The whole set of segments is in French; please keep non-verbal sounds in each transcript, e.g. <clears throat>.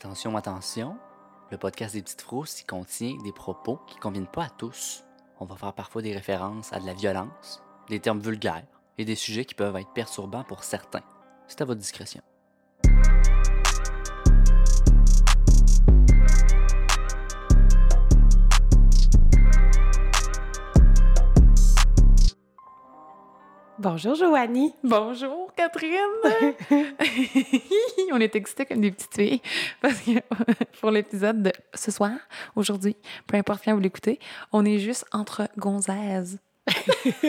Attention, attention, le podcast des petites frousses, contient des propos qui ne conviennent pas à tous. On va faire parfois des références à de la violence, des termes vulgaires et des sujets qui peuvent être perturbants pour certains. C'est à votre discrétion. Bonjour Joanie. Bonjour Catherine. <laughs> On est excités comme des petites filles parce que <laughs> pour l'épisode de ce soir, aujourd'hui, peu importe quand vous l'écoutez, on est juste entre gonzaises. <laughs> fait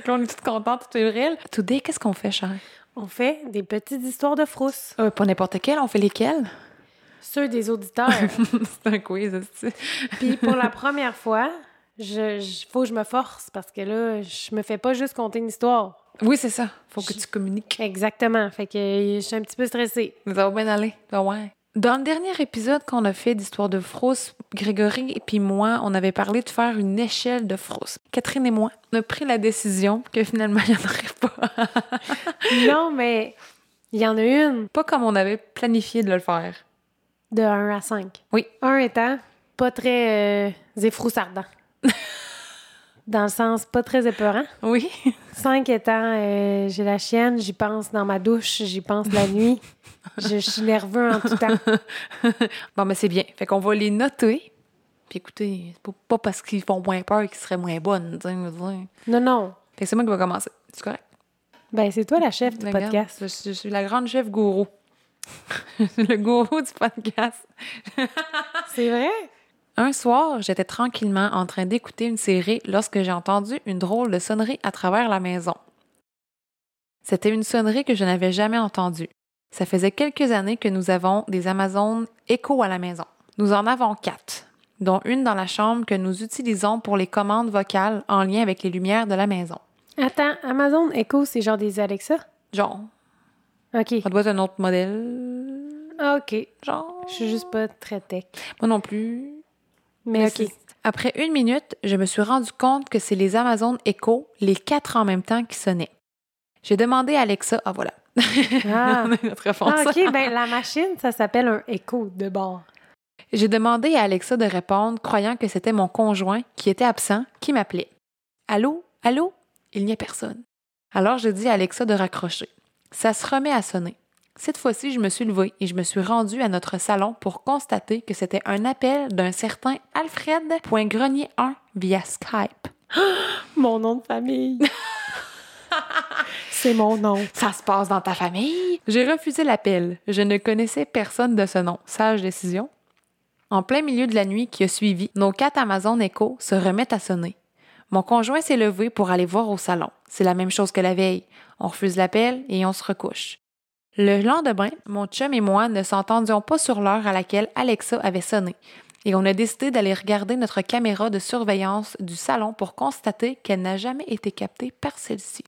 que là, on est toutes contentes, toutes fébriles. Today, qu'est-ce qu'on fait, cher? On fait des petites histoires de frousse. Euh, pas n'importe quelle, on fait lesquelles? Ceux des auditeurs. C'est un quiz, aussi. Puis pour la première fois, je, je- faut que je me force parce que là, je me fais pas juste compter une histoire. Oui, c'est ça. Faut que tu communiques. Exactement. Fait que euh, je suis un petit peu stressée. Ça va bien aller. Ouais. Dans le dernier épisode qu'on a fait d'Histoire de frousse, Grégory et puis moi, on avait parlé de faire une échelle de frousse. Catherine et moi, on a pris la décision que finalement, <laughs> il n'y en aurait pas. <laughs> non, mais il y en a une pas comme on avait planifié de le faire. de 1 à 5. Oui. 1 étant pas très euh, effroussardant. Dans le sens pas très épeurant. Oui. 5 étant euh, j'ai la chienne, j'y pense dans ma douche, j'y pense la nuit. je, je suis nerveux en tout temps. <laughs> bon, mais c'est bien. Fait qu'on va les noter. Puis écoutez, c'est pas- parce qu'ils font moins peur qu'ils seraient moins bonnes. Non, non. Fait que c'est moi qui vais commencer. C'est correct? Ben, c'est toi la chef du Regarde, podcast. Je, je suis la grande chef gourou. <laughs> je suis le gourou du podcast. <laughs> C'est vrai? Un soir, j'étais tranquillement en train d'écouter une série lorsque j'ai entendu une drôle de sonnerie à travers la maison. C'était une sonnerie que je n'avais jamais entendue. Ça faisait quelques années que nous avons des Amazones Echo à la maison. Nous en avons quatre, dont une dans la chambre que nous utilisons pour les commandes vocales en lien avec les lumières de la maison. Attends, Amazon Echo, c'est genre des Alexa? Genre, OK. ça doit être un autre modèle. Ah, OK. Genre, Je suis juste pas très tech. moi non plus. Mais OK. c'est- Après une minute, je me suis rendu compte que c'est les Amazon Echo, les quatre en même temps, qui sonnaient. J'ai demandé à Alexa, ah voilà, Ah. <laughs> notre réponse. Ah, OK. Ben, la machine, ça s'appelle un Echo de bord. J'ai demandé à Alexa de répondre, croyant que c'était mon conjoint qui était absent, qui m'appelait. Allô, allô, il n'y a personne. Alors j'ai dit à Alexa de raccrocher. Ça se remet à sonner. Cette fois-ci, je me suis levée et je me suis rendue à notre salon pour constater que c'était un appel d'un certain Alfred.grenier1 via Skype. <gasps> Mon nom de famille. <laughs> c'est mon nom. Ça se passe dans ta famille? J'ai refusé l'appel. Je ne connaissais personne de ce nom. Sage décision. En plein milieu de la nuit qui a suivi, nos quatre Amazon Echo se remettent à sonner. Mon conjoint s'est levé pour aller voir au salon. C'est la même chose que la veille. On refuse l'appel et on se recouche. Le lendemain, mon chum et moi ne s'entendions pas sur l'heure à laquelle Alexa avait sonné. Et on a décidé d'aller regarder notre caméra de surveillance du salon pour constater qu'elle n'a jamais été captée par celle-ci.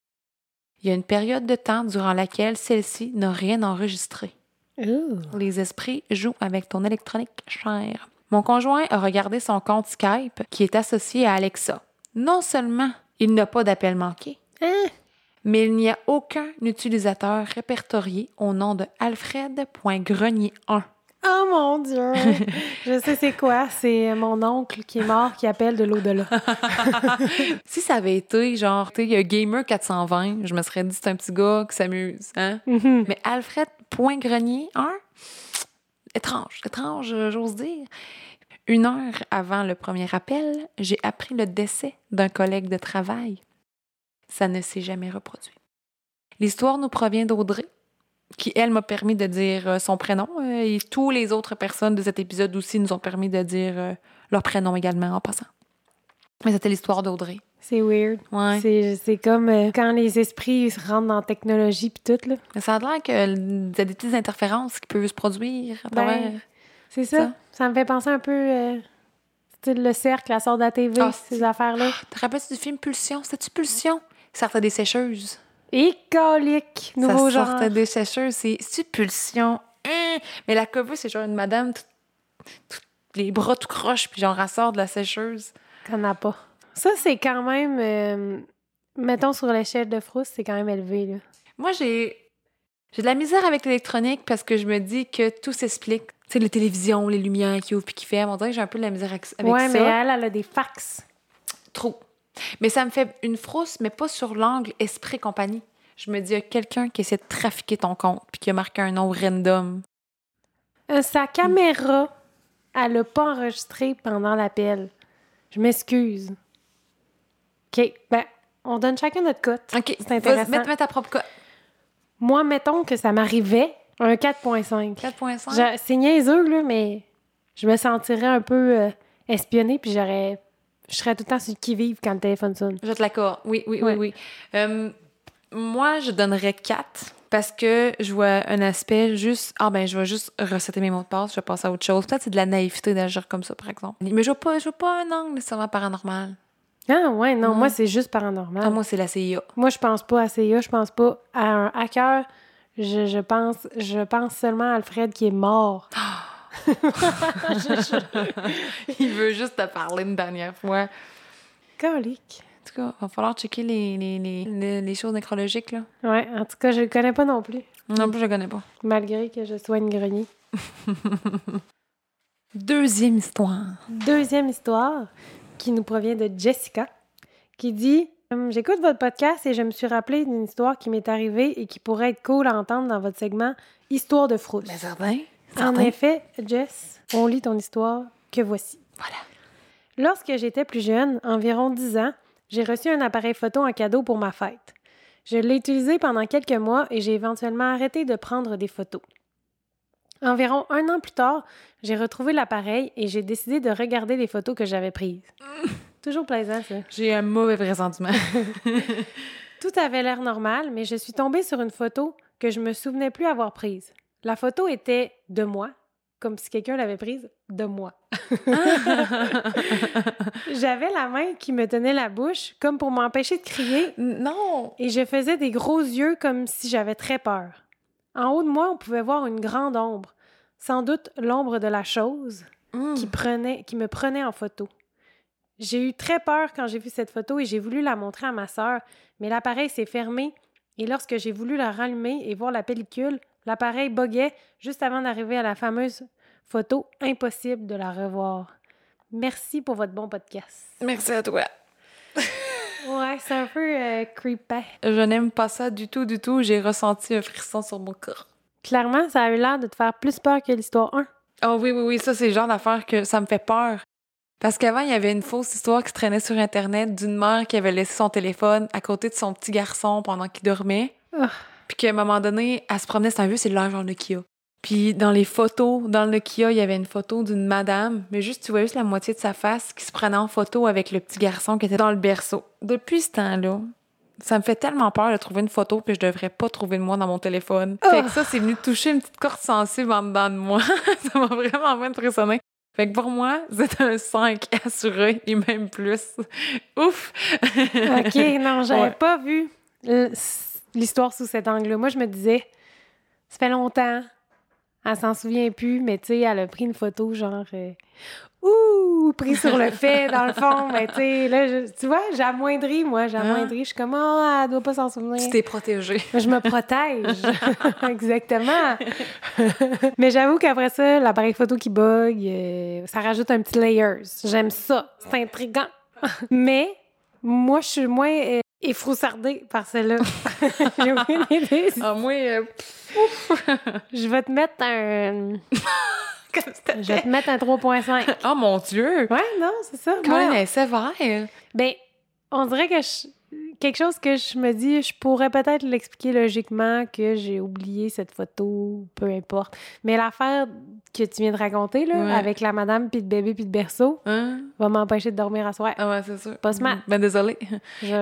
Il y a une période de temps durant laquelle celle-ci n'a rien enregistré. Ooh. Les esprits jouent avec ton électronique cher. Mon conjoint a regardé son compte Skype qui est associé à Alexa. Non seulement il n'a pas d'appel manqué, Hein? Mais il n'y a aucun utilisateur répertorié au nom de Alfred.grenier1. Oh mon Dieu! Je sais c'est quoi. C'est mon oncle qui est mort qui appelle de l'au-delà. <laughs> si ça avait été genre, tu sais, Gamer 420, je me serais dit c'est un petit gars qui s'amuse, hein? Mhm. Mais Alfred.grenier, un, étrange, étrange, j'ose dire. Une heure avant le premier appel, j'ai appris le décès d'un collègue de travail. Ça ne s'est jamais reproduit. L'histoire nous provient d'Audrey, qui, elle, m'a permis de dire euh, son prénom, euh, et tous les autres personnes de cet épisode aussi nous ont permis de dire euh, leur prénom également en passant. Mais c'était l'histoire d'Audrey. C'est weird. Ouais. C'est comme euh, quand les esprits se rentrent dans la technologie puis tout, là. Mais ça a l'air qu'il y a des petites interférences qui peuvent se produire à Ben. C'est ça. Ça. ça. me fait penser un peu... euh, style le cercle, la sorte de la TV, Ah, ces affaires-là. Te rappelles-tu du film Pulsion? C'était-tu Pulsion? Il sortait des sécheuses. Et colique, nouveau ça genre. sortait des sécheuses. C'est Pulsion. Hein? Mais la cover, c'est genre une madame, tout- tout- les bras tout croches, puis genre, elle sort de la sécheuse. Qu'on n'a pas. Ça, c'est quand même... euh, mettons, sur l'échelle de frousse, c'est quand même élevé, là. Moi, j'ai J'ai de la misère avec l'électronique parce que je me dis que tout s'explique. Tu sais, les télévisions, les lumières qui ouvrent puis qui ferment. On dirait que j'ai un peu de la misère avec, avec ouais, ça. mais elle, elle a des fax. Trop. Mais ça me fait une frousse, mais pas sur l'angle esprit compagnie. Je me dis, il y a quelqu'un qui essaie de trafiquer ton compte puis qui a marqué un nom random. Euh, sa caméra, elle l'a pas enregistré pendant l'appel. Je m'excuse. OK, ben, on donne chacun notre cote. OK, C'est intéressant. Mets, mets ta propre cote. Moi, mettons que ça m'arrivait, un 4.5. 4.5. Je- C'est niaiseux, là, mais je me sentirais un peu euh, espionnée, puis j'aurais... Je serais tout le temps sur le qui-vive quand le téléphone sonne. Je te l'accorde. Oui, oui, Ouais. oui, oui. Euh, moi, je donnerais 4 parce que je vois un aspect juste. Ah, ben, je vais juste recéter mes mots de passe, je vais passer à autre chose. Peut-être c'est de la naïveté d'agir comme ça, par exemple. Mais je vois pas, je pas un angle nécessairement paranormal. Ah ouais, non, Ouais. moi, c'est juste paranormal. Ah, moi, c'est la CIA. Moi, je pense pas à CIA, je pense pas à un hacker. Je, je pense, je pense seulement à Alfred qui est mort. <gasps> <laughs> Il veut juste te parler une dernière fois. En Colique. tout cas, va falloir checker les, les, les, les, choses nécrologiques, là. Ouais, en tout cas, je le connais pas non plus, Non plus, je connais pas. malgré que je sois une grenier. <laughs> Deuxième histoire. Deuxième histoire qui nous provient de Jessica, qui dit Hum, J'écoute votre podcast et je me suis rappelé d'une histoire qui m'est arrivée et qui pourrait être cool à entendre dans votre segment Histoire de frousse. Mais certain. En certain. effet, Jess, on lit ton histoire que voici. Voilà. Lorsque j'étais plus jeune, environ 10 ans, j'ai reçu un appareil photo en cadeau pour ma fête. Je l'ai utilisé pendant quelques mois et j'ai éventuellement arrêté de prendre des photos. Environ un an plus tard, j'ai retrouvé l'appareil et j'ai décidé de regarder les photos que j'avais prises. <laughs> Toujours plaisant, ça. J'ai un mauvais pressentiment. <laughs> Tout avait l'air normal, mais je suis tombée sur une photo que je me souvenais plus avoir prise. La photo était de moi, comme si quelqu'un l'avait prise de moi. <laughs> J'avais la main qui me tenait la bouche, comme pour m'empêcher de crier, non! et je faisais des gros yeux comme si j'avais très peur. En haut de moi, on pouvait voir une grande ombre, sans doute l'ombre de la chose Mm. qui, prenait, qui me prenait en photo. J'ai eu très peur quand j'ai vu cette photo et j'ai voulu la montrer à ma sœur, mais l'appareil s'est fermé et lorsque j'ai voulu la rallumer et voir la pellicule, l'appareil boguait juste avant d'arriver à la fameuse photo. Impossible de la revoir. Merci pour votre bon podcast. Merci à toi. <laughs> Ouais, c'est un peu euh, creepy. Je n'aime pas ça du tout, du tout. J'ai ressenti un frisson sur mon corps. Clairement, ça a eu l'air de te faire plus peur que l'histoire 1. Oh oui, oui, oui, ça, c'est le genre d'affaire que ça me fait peur. Parce qu'avant, il y avait une fausse histoire qui se traînait sur Internet d'une mère qui avait laissé son téléphone à côté de son petit garçon pendant qu'il dormait. Ah. Puis qu'à un moment donné, elle se promenait, c'est un vieux cellulaire genre Nokia. Puis dans les photos, dans le Nokia, il y avait une photo d'une madame, mais juste, tu vois juste la moitié de sa face qui se prenait en photo avec le petit garçon qui était dans le berceau. Depuis ce temps-là, ça me fait tellement peur de trouver une photo que je devrais pas trouver de moi dans mon téléphone. Fait que ça, c'est venu toucher une petite corde sensible en dedans de moi. <laughs> ça m'a vraiment impressionné. Fait que pour moi, c'est un 5 <laughs> assuré et même plus. <laughs> Ouf! OK, non, j'avais Ouais. pas vu l'histoire sous cet angle-là. Moi, je me disais, ça fait longtemps, elle s'en souvient plus, mais tu sais, elle a pris une photo, genre, euh, ouh, pris sur le fait, dans le fond, <laughs> mais tu sais, là, je- tu vois, j'amoindris, moi, j'amoindris. Je suis comme, oh, elle doit pas s'en souvenir. Tu t'es protégé. <laughs> Je me protège. <laughs> Exactement. Mais j'avoue qu'après ça, l'appareil photo qui bug, euh, ça rajoute un petit layers. J'aime ça. C'est intriguant. Mais moi, je suis moins euh, effroussardée par celle-là. <laughs> J'ai aucune idée. Ah, moi, euh, Je vais te mettre un. <laughs> Je vais te mettre un 3.5. Oh mon Dieu! Ouais, non, c'est ça. Quand Moi, elle est sévère. Ben, on dirait que je- quelque chose que je me dis, je pourrais peut-être l'expliquer logiquement que j'ai oublié cette photo, peu importe. Mais l'affaire que tu viens de raconter, là, Ouais. avec la madame, puis le bébé, puis le berceau, Hein? va m'empêcher de dormir à soir. Ah ouais, c'est sûr. Pas smart. Ben désolé. Je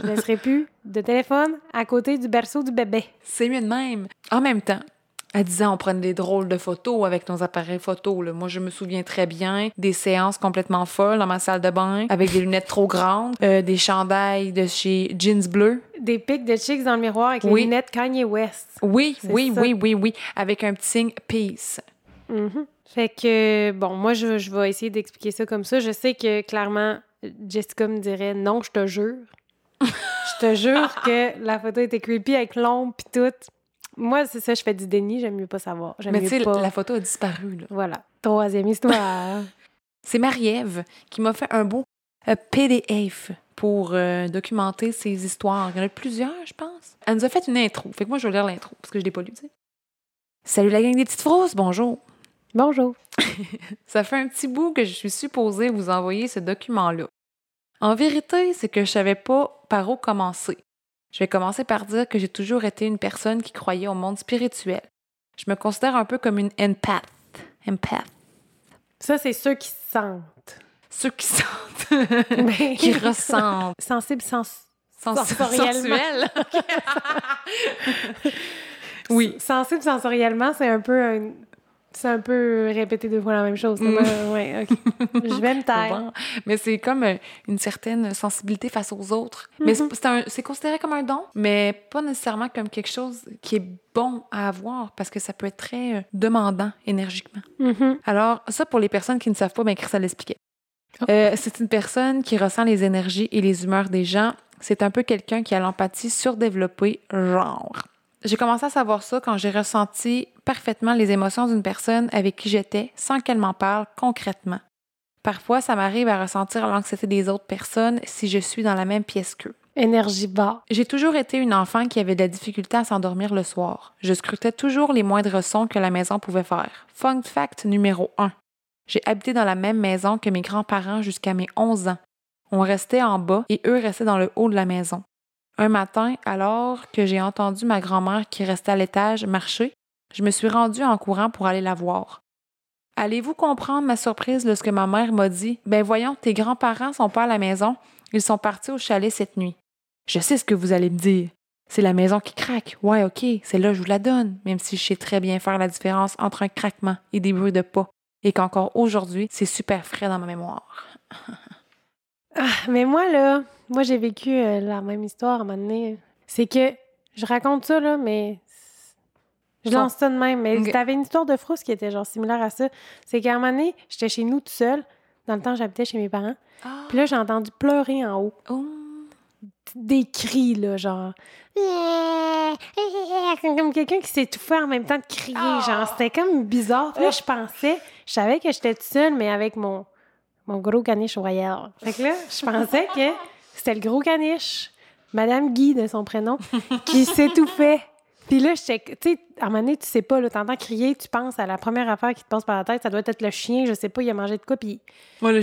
ne laisserai plus de téléphone à côté du berceau du bébé. C'est mieux de même. En même temps, à 10 ans, on prenait des drôles de photos avec nos appareils photos. Là. Moi, je me souviens très bien des séances complètement folles dans ma salle de bain avec des lunettes trop grandes, euh, des chandails de chez Jeans Bleu. Des pics de chicks dans le miroir avec Oui. les lunettes Kanye West. Oui, oui, ça. oui, oui, oui, avec un petit signe Peace. Mhm. Fait que, bon, moi, je, je vais essayer d'expliquer ça comme ça. Je sais que, clairement, Jessica me dirait non, je te jure. <laughs> je te jure que la photo était creepy avec l'ombre pis tout. Moi, c'est ça, je fais du déni, j'aime mieux pas savoir. J'aime Mais mieux tu sais, pas... la photo a disparu, là. Voilà. Troisième histoire. <laughs> C'est Marie-Ève qui m'a fait un beau euh, PDF pour euh, documenter ses histoires. Il y en a plusieurs, je pense. Elle nous a fait une intro. Fait que moi, je vais lire l'intro parce que je l'ai pas lu, tu sais. Salut la gang des petites frosses, bonjour. Bonjour. <laughs> Ça fait un petit bout que je suis supposée vous envoyer ce document-là. En vérité, c'est que je savais pas par où commencer. Je vais commencer par dire que j'ai toujours été une personne qui croyait au monde spirituel. Je me considère un peu comme une empath. Empath. Ça, c'est ceux qui sentent. Ceux qui sentent, <laughs> Ben, <laughs> qui ressentent. Sensible, sens... Sens- Sensoriellement. sensuel. <laughs> oui. Sensible sensoriellement, c'est un peu un... C'est un peu répéter deux fois la même chose. Mm. pas- ouais. <laughs> Je vais me taire. Mais c'est comme euh, une certaine sensibilité face aux autres. Mais c'est- considéré comme un don, mais pas nécessairement comme quelque chose qui est bon à avoir parce que ça peut être très euh, demandant énergiquement. Mhm. Alors, ça, pour les personnes qui ne savent pas, ben, Chris, ça l'expliquait. Oh. Euh, c'est une personne qui ressent les énergies et les humeurs des gens. C'est un peu quelqu'un qui a l'empathie surdéveloppée, genre. J'ai commencé à savoir ça quand j'ai ressenti parfaitement les émotions d'une personne avec qui j'étais sans qu'elle m'en parle concrètement. Parfois, ça m'arrive à ressentir l'anxiété des autres personnes si je suis dans la même pièce qu'eux. Énergie bas. J'ai toujours été une enfant qui avait de la difficulté à s'endormir le soir. Je scrutais toujours les moindres sons que la maison pouvait faire. Fun fact numéro 1. J'ai habité dans la même maison que mes grands-parents jusqu'à mes 11 ans. On restait en bas et eux restaient dans le haut de la maison. Un matin, alors que j'ai entendu ma grand-mère qui restait à l'étage marcher, je me suis rendue en courant pour aller la voir. Allez-vous comprendre ma surprise lorsque ma mère m'a dit? Ben voyons, tes grands-parents sont pas à la maison, ils sont partis au chalet cette nuit. Je sais ce que vous allez me dire. C'est la maison qui craque. Ouais, ok, c'est là je vous la donne, même si je sais très bien faire la différence entre un craquement et des bruits de pas, et qu'encore aujourd'hui, c'est super frais dans ma mémoire. <laughs> Ah, mais moi, là, moi, j'ai vécu euh, la même histoire à un moment donné. C'est que je raconte ça, là, mais je lance ça de même. Mais Ok. t'avais une histoire de frousse qui était genre similaire à ça. C'est qu'à un moment donné, j'étais chez nous tout seul. Dans le temps, j'habitais chez mes parents. Puis là, j'ai entendu pleurer en haut. Oh. Des cris, là, genre. <laughs> Comme quelqu'un qui s'étouffait en même temps de crier. Genre, c'était comme bizarre. Puis là, je pensais, je savais que j'étais toute seule, mais avec mon, mon gros caniche royal. Fait que là, je pensais que c'était le gros caniche, Madame Guy de son prénom, qui <laughs> s'étouffait. Puis là, j'étais, tu sais, à un moment donné, tu sais pas, là, t'entends crier, tu penses à la première affaire qui te passe par la tête, ça doit être le chien, je sais pas, il a mangé de quoi, puis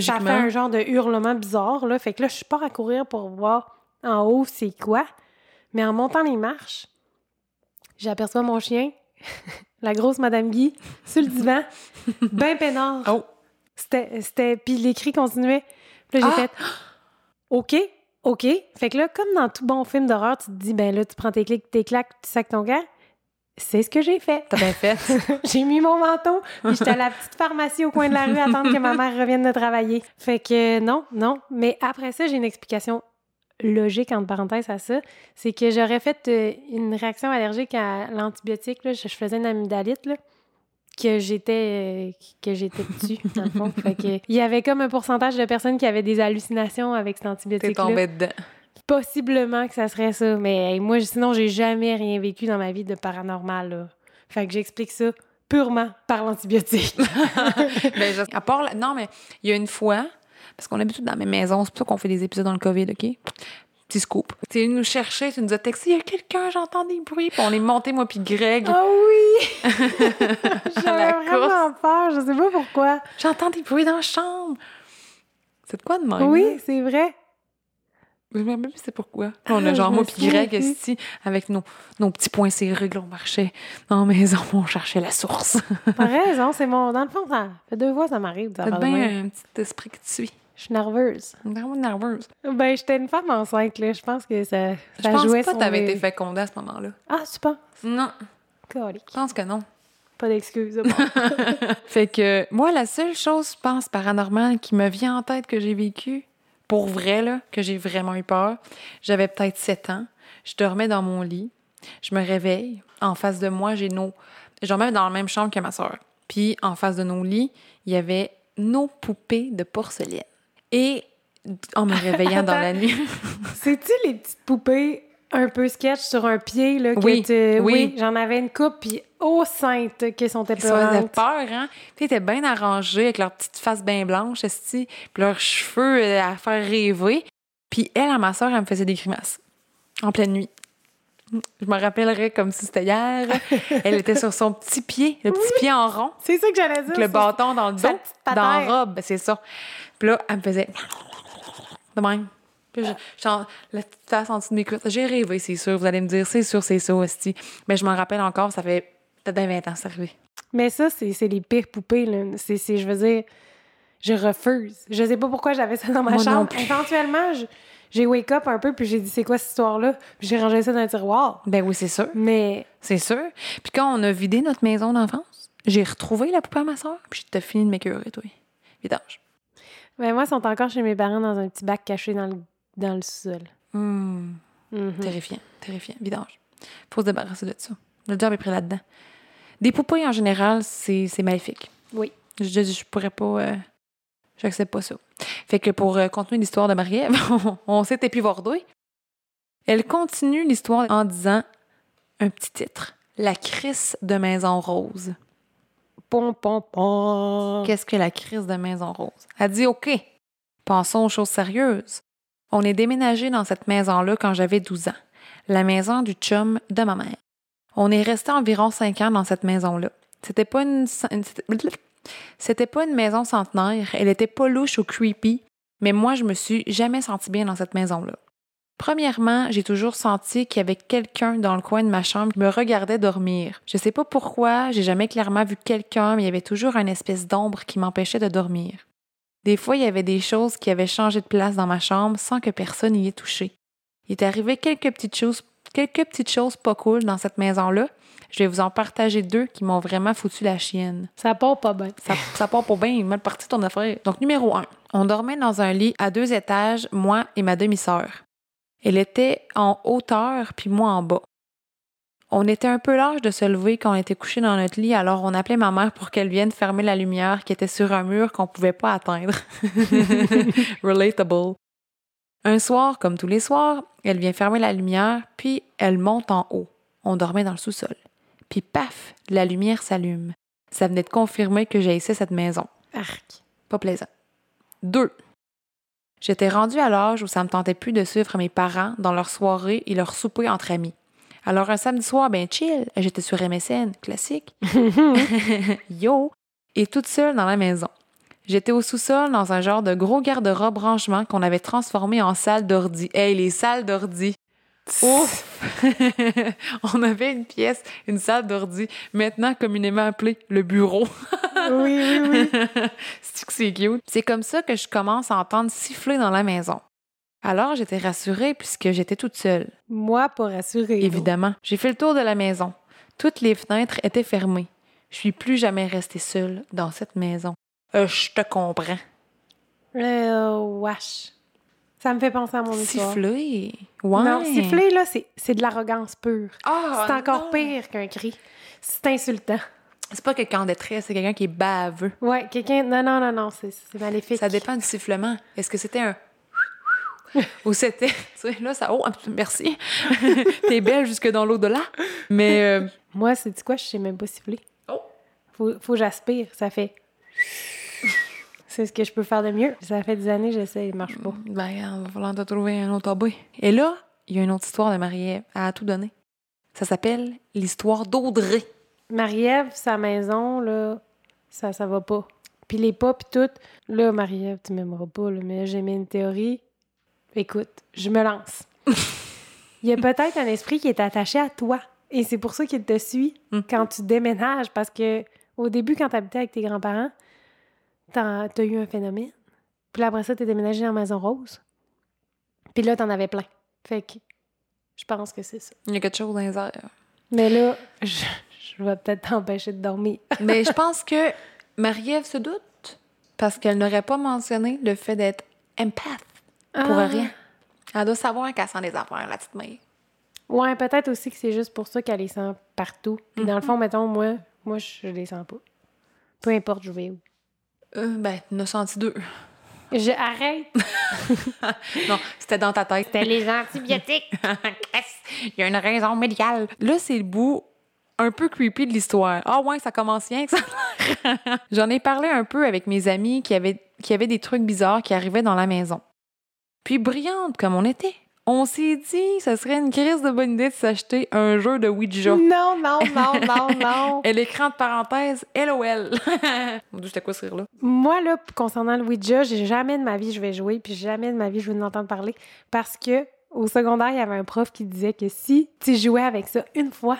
ça fait un genre de hurlement bizarre, là. Fait que là, je pars à courir pour voir en haut c'est quoi. Mais en montant les marches, j'aperçois mon chien, <laughs> la grosse Madame Guy, sur le divan, <laughs> ben peinard. Oh. C'était, c'était... Puis les cris continuaient. Puis là, j'ai Ah! fait <gasps> « OK, OK. » Fait que là, comme dans tout bon film d'horreur, tu te dis « Ben là, tu prends tes clics, tes claques, tu sacs ton gars. » C'est ce que j'ai fait. T'as bien fait. <laughs> J'ai mis mon manteau, puis j'étais à la petite pharmacie au coin de la rue à attendre que ma mère revienne de travailler. Fait que non, non. Mais après ça, j'ai une explication logique, entre parenthèses, à ça. C'est que j'aurais fait euh, une réaction allergique à l'antibiotique. là. Je, je faisais une amygdalite, là, que j'étais euh, que j'étais dessus, dans le fond. Fait que, il y avait comme un pourcentage de personnes qui avaient des hallucinations avec cet T'es antibiotique-là. tombé dedans. Possiblement que ça serait ça, mais hey, moi, sinon, j'ai jamais rien vécu dans ma vie de paranormal. Là. Fait que j'explique ça purement par l'antibiotique. <laughs> Ben, je- à part la- Non, mais il y a une fois, parce qu'on habite dans la même maison, c'est pour ça qu'on fait des épisodes dans le COVID, OK? Petit scoop. Tu es venu nous chercher, tu nous as texté, il y a quelqu'un, j'entends des bruits. Puis on est monté, moi, puis Greg. Ah oui! <laughs> À J'avais vraiment peur, je sais pas pourquoi. J'entends des bruits dans la chambre. C'est de quoi de même? Oui, c'est vrai. Je me rappelle plus c'est pourquoi. On Ah, a genre moi puis Greg ici avec nos, nos petits points serrés, là, on marchait dans la maison, <laughs> on cherchait la source. T'as raison, c'est mon. Dans le fond, ça fait deux fois ça m'arrive. faire de bien un petit esprit qui te suit. Je suis nerveuse. Vraiment nerveuse. Ben, j'étais une femme enceinte, là. Je pense que ça, ça pense jouait pas que t'avais mes- été fécondée à ce moment-là. Ah, tu penses? Non, Colique. je pense que non. Pas d'excuses. bon. <laughs> <laughs> Fait que moi, la seule chose, je pense, paranormale qui me vient en tête que j'ai vécu, pour vrai, là, que j'ai vraiment eu peur, j'avais peut-être 7 ans. Je dormais dans mon lit. Je me réveille. En face de moi, j'ai nos. Je dormais dans la même chambre que ma soeur. Puis, en face de nos lits, il y avait nos poupées de porcelaine. Et en me réveillant dans la nuit. <laughs> C'est-tu les petites poupées un peu sketch sur un pied, là, que Oui, tu- oui. j'en avais une coupe, puis oh sainte, qu'elles sont Ils épeurantes. peur, hein? Puis ils étaient bien arrangés avec leur petite face bien blanche, esti, puis leurs cheveux euh, à faire rêver. Puis elle, à ma soeur, elle me faisait des grimaces en pleine nuit. Je me rappellerai comme si c'était hier. Elle était sur son petit pied, le petit pied en rond, C'est ça que j'allais dire. avec le bâton dans le dos, dans la robe, c'est ça. Puis là, elle me faisait de même. Puis je, j'en- la petite face en dessous de mes cuisses. J'ai rêvé, c'est sûr. Vous allez me dire, c'est sûr, c'est ça, esti. Mais je m'en rappelle encore, ça fait peut-être bien 20 ans, c'est arrivé. Mais ça, c'est les pires poupées, là. C'est, je veux dire, je refuse. Je sais pas pourquoi j'avais ça dans ma Moi chambre. Éventuellement, je- j'ai wake up un peu, puis j'ai dit, c'est quoi cette histoire-là? Puis j'ai rangé ça dans un tiroir. Ben oui, c'est sûr. Mais C'est sûr. Puis quand on a vidé notre maison d'enfance, j'ai retrouvé la poupée à ma soeur, puis j'étais fini de m'écœurer, toi. Vidange. ben, moi, ils sont encore chez mes parents dans un petit bac caché dans le, dans le sous-sol. Hum, Mhm. Terrifiant, terrifiant. Vidange. Faut se débarrasser de ça. Le job est pris là-dedans. Des poupées, en général, c'est c'est maléfique. Oui. Je, je, je pourrais pas... euh, J'accepte pas ça. Fait que pour euh, continuer l'histoire de Marie-Ève, <laughs> on, on s'est épivordé. Elle continue l'histoire en disant un petit titre. La crise de Maison Rose. Pom, pom, pom. Qu'est-ce que la crise de Maison Rose? Elle dit OK, pensons aux choses sérieuses. On est déménagé dans cette maison-là quand j'avais 12 ans. La maison du chum de ma mère. On est resté environ 5 ans dans cette maison-là. C'était pas une. C'était pas une maison centenaire. Elle était pas louche ou creepy, mais moi, je me suis jamais sentie bien dans cette maison-là. Premièrement, j'ai toujours senti qu'il y avait quelqu'un dans le coin de ma chambre qui me regardait dormir. Je sais pas pourquoi, j'ai jamais clairement vu quelqu'un, mais il y avait toujours une espèce d'ombre qui m'empêchait de dormir. Des fois, il y avait des choses qui avaient changé de place dans ma chambre sans que personne y ait touché. Il est arrivé quelques petites choses, quelques petites choses pas cool dans cette maison-là. Je vais vous en partager deux qui m'ont vraiment foutu la chienne. Ça part pas bien. Ça, ça part pas bien, mal parti ton affaire. Donc, numéro un, on dormait dans un lit à deux étages, moi et ma demi-sœur. Elle était en hauteur, puis moi en bas. On était un peu large de se lever quand on était couché dans notre lit, alors on appelait ma mère pour qu'elle vienne fermer la lumière qui était sur un mur qu'on pouvait pas atteindre. <laughs> Relatable. Un soir, comme tous les soirs, elle vient fermer la lumière, puis elle monte en haut. On dormait dans le sous-sol. Puis paf, la lumière s'allume. Ça venait de confirmer que j'ai cette maison. Arc. Pas plaisant. Deux. J'étais rendue à l'âge où ça me tentait plus de suivre mes parents dans leurs soirées et leurs soupers entre amis. Alors un samedi soir, ben chill, j'étais sur MSN, classique. <laughs> <laughs> Yo! Et toute seule dans la maison. J'étais au sous-sol dans un genre de gros garde-robe rangement qu'on avait transformé en salle d'ordi. Hey, les salles d'ordi! Ouf! <laughs> On avait une pièce, une salle d'ordi, maintenant communément appelée le bureau. oui, oui, oui. <laughs> C'est que c'est cute? C'est comme ça que je commence à entendre siffler dans la maison. Alors j'étais rassurée puisque j'étais toute seule. Moi, pas rassurée. Évidemment. J'ai fait le tour de la maison. Toutes les fenêtres étaient fermées. Je suis plus jamais restée seule dans cette maison. Euh, je te comprends. Euh, wesh. Ça me fait penser à mon histoire. Siffler. Ouais. Non, siffler, là, c'est de l'arrogance pure. Ah, c'est encore non. pire qu'un cri. C'est insultant. C'est pas quelqu'un en détresse, c'est quelqu'un qui est baveux. Ouais, quelqu'un. Non, non, non, non, c'est maléfique. Ça dépend du sifflement. Est-ce que c'était un. Ou c'était. Tu sais, là, ça. Oh, merci. <laughs> T'es belle jusque dans l'au-delà. Mais. euh, Moi, c'est quoi? Je sais même pas siffler. Oh. Faut, faut que j'aspire. Ça fait. C'est ce que je peux faire de mieux. Ça fait des années, j'essaie, il marche pas. Ben, regarde, va falloir te trouver un autre hobby. Et là, il y a une autre histoire de Marie-Ève. A tout donné. Ça s'appelle l'histoire d'Audrey. Marie-Ève, sa maison, là, ça, ça va pas. Puis les pas, puis tout. Là, Marie-Ève, tu m'aimeras pas, là, mais j'ai mis une théorie. Écoute, je me lance. <laughs> Il y a peut-être un esprit qui est attaché à toi. Et c'est pour ça qu'il te suit Mm. quand tu déménages. Parce que au début, quand tu habitais avec tes grands-parents, t'as as eu un phénomène. Puis là, après ça, t'es déménagé dans Maison Rose. Puis là, t'en avais plein. Fait que je pense que c'est ça. Il y a quelque chose dans les airs. Mais là, je, je vais peut-être t'empêcher de dormir. <laughs> Mais je pense que Marie-Ève se doute parce qu'elle n'aurait pas mentionné le fait d'être empath pour Ah. rien. Elle doit savoir qu'elle sent des affaires, la petite mère. Ouais, peut-être aussi que c'est juste pour ça qu'elle les sent partout. Puis dans le fond, mettons, moi, moi, je les sens pas. Peu importe, je vais où. Euh, ben, tu en as senti deux. Je arrête. <laughs> Non, c'était dans ta tête. C'était les antibiotiques. <laughs> Il y a une raison médicale. Là, c'est le bout un peu creepy de l'histoire. Ah ouais, ça commence bien que ça. <laughs> J'en ai parlé un peu avec mes amis qui avaient, qui avaient des trucs bizarres qui arrivaient dans la maison. Puis brillante comme on était, on s'est dit ça serait une crise de bonne idée de s'acheter un jeu de Ouija. non, non, non, <laughs> non, non. Et l'écran de parenthèse, LOL. <laughs> Mon Dieu, c'était quoi ce rire-là? Moi, là, concernant le Ouija, j'ai jamais de ma vie je vais jouer, puis jamais de ma vie je vais en entendre parler. Parce que au secondaire, il y avait un prof qui disait que si tu jouais avec ça une fois,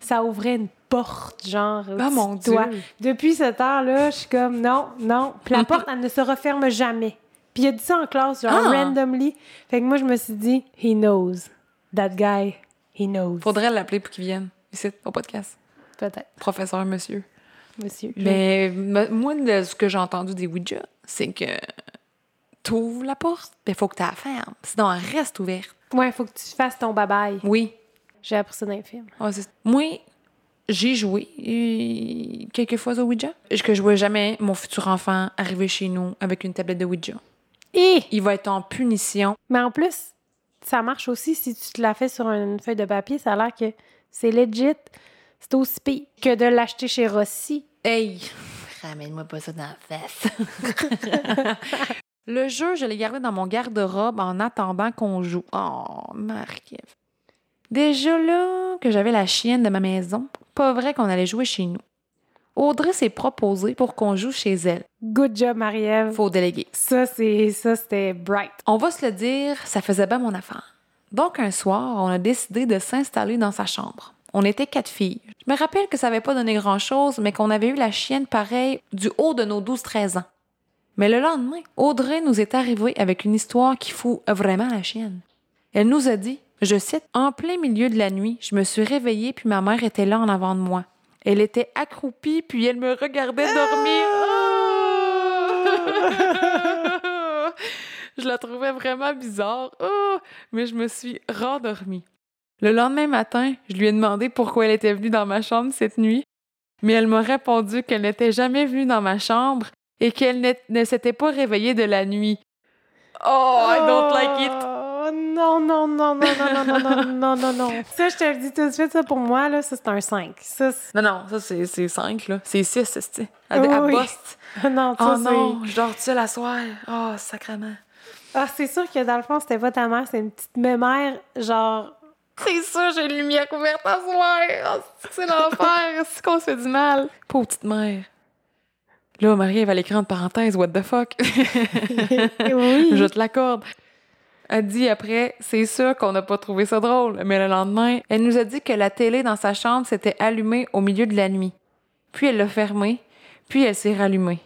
ça ouvrait une porte, genre. Ah, mon toi. Dieu. Depuis cette heure-là, je suis comme non, non. Puis la <laughs> porte, elle ne se referme jamais. Puis il a dit ça en classe, genre Ah. randomly. Fait que moi, je me suis dit, he knows. That guy, he knows. Faudrait l'appeler pour qu'il vienne ici, au podcast. Peut-être, Professeur, monsieur. monsieur. Mais me- moi, de ce que j'ai entendu des Ouija, c'est que t'ouvres la porte, il faut que tu la fermes. Sinon, elle reste ouverte. Ouais, faut que tu fasses ton bye-bye. Oui. J'ai appris ça dans les films. Moi, j'ai joué euh, quelques fois au Ouija. Que je vois jamais mon futur enfant arriver chez nous avec une tablette de Ouija. Et Il va être en punition. Mais en plus, ça marche aussi si tu te la fais sur une feuille de papier. Ça a l'air que c'est legit. C'est aussi pire que de l'acheter chez Rossi. Hey! <laughs> Ramène-moi pas ça dans la face. <laughs> Le jeu, je l'ai gardé dans mon garde-robe en attendant qu'on joue. Oh, Marc. Déjà là que j'avais la chienne de ma maison, pas vrai qu'on allait jouer chez nous. Audrey s'est proposée pour qu'on joue chez elle. Good job, Marie-Ève. Faut déléguer. Ça, c'est ça, c'était bright. On va se le dire, ça faisait bien mon affaire. Donc un soir, on a décidé de s'installer dans sa chambre. On était quatre filles. Je me rappelle que ça n'avait pas donné grand-chose, mais qu'on avait eu la chienne pareille du haut de nos 12-13 ans. Mais le lendemain, Audrey nous est arrivée avec une histoire qui fout vraiment la chienne. Elle nous a dit, je cite, En plein milieu de la nuit, je me suis réveillée puis ma mère était là en avant de moi. Elle était accroupie puis elle me regardait dormir. Ah! <laughs> je la trouvais vraiment bizarre. Oh! Mais je me suis rendormie. Le lendemain matin, je lui ai demandé pourquoi elle était venue dans ma chambre cette nuit, mais elle m'a répondu qu'elle n'était jamais venue dans ma chambre et qu'elle ne s'était pas réveillée de la nuit. Oh, I don't like it. Oh, non, non, non, non, non, non, non, non, non, non. Ça, je te le dis tout de suite, ça, pour moi, là, ça, c'est un 5. Ça, Non, non, ça c'est c'est cinq, là. C'est six, c'est À, Oui, à oui. Bost. non, ça, Oh non, je dors seule à soir. Oh, sacrément. Ah, c'est sûr que dans le fond, c'était pas ta mère, c'est une petite mémère, genre... C'est ça, j'ai une lumière couverte à soir. Oh, c'est l'enfer. C'est qu'on se fait du mal. Pauvre petite mère. Là, Marie-Ève à l'écran de parenthèse, what the fuck? oui. Je te l'accorde. Elle dit après, c'est sûr qu'on n'a pas trouvé ça drôle, mais le lendemain, elle nous a dit que la télé dans sa chambre s'était allumée au milieu de la nuit. Puis elle l'a fermée, puis elle s'est rallumée.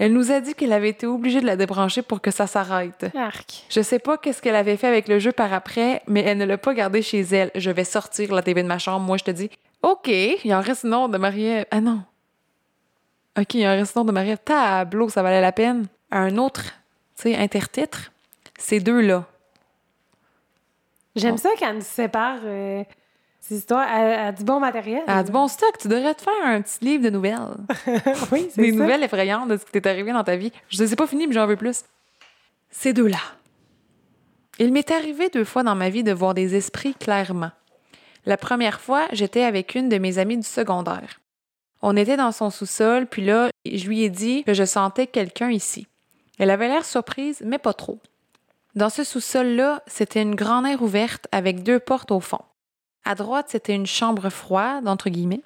Elle nous a dit qu'elle avait été obligée de la débrancher pour que ça s'arrête. Arc. Je sais pas qu'est-ce qu'elle avait fait avec le jeu par après, mais elle ne l'a pas gardé chez elle. Je vais sortir la TV de ma chambre. Moi, je te dis, OK, il en reste une autre de Marie-Ève. Ah non. OK, il en reste une autre de Marie-Ève. Tableau, ça valait la peine. Un autre, tu sais, intertitre. Ces deux-là. J'aime ça quand elle nous sépare euh, ces histoires. A du bon matériel. A du bon stock. Tu devrais te faire un petit livre de nouvelles. <laughs> oui, c'est Des ça. nouvelles effrayantes de ce qui t'est arrivé dans ta vie. Je ne sais pas fini, mais j'en veux plus. Ces deux-là. Il m'est arrivé deux fois dans ma vie de voir des esprits clairement. La première fois, j'étais avec une de mes amies du secondaire. On était dans son sous-sol, puis là, je lui ai dit que je sentais quelqu'un ici. Elle avait l'air surprise, mais pas trop. Dans ce sous-sol-là, c'était une grande aire ouverte avec deux portes au fond. À droite, c'était une chambre froide, entre guillemets.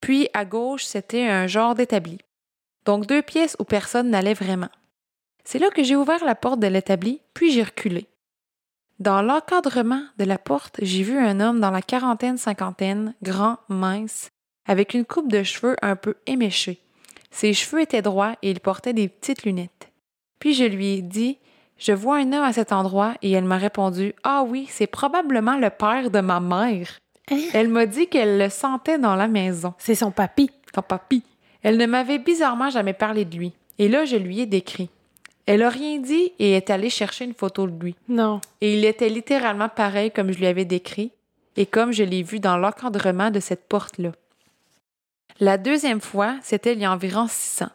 Puis à gauche, c'était un genre d'établi. Donc deux pièces où personne n'allait vraiment. C'est là que j'ai ouvert la porte de l'établi, puis j'ai reculé. Dans l'encadrement de la porte, j'ai vu un homme dans la quarantaine-cinquantaine, grand, mince, avec une coupe de cheveux un peu éméchée. Ses cheveux étaient droits et il portait des petites lunettes. Puis je lui ai dit Je vois un homme à cet endroit et elle m'a répondu Ah oui, c'est probablement le père de ma mère. Hein? Elle m'a dit qu'elle le sentait dans la maison. C'est son papy. Ton papy. Elle ne m'avait bizarrement jamais parlé de lui. Et là, je lui ai décrit. Elle a rien dit et est allée chercher une photo de lui. Non. Et il était littéralement pareil comme je lui avais décrit et comme je l'ai vu dans l'encadrement de cette porte-là. La deuxième fois, c'était il y a environ six ans.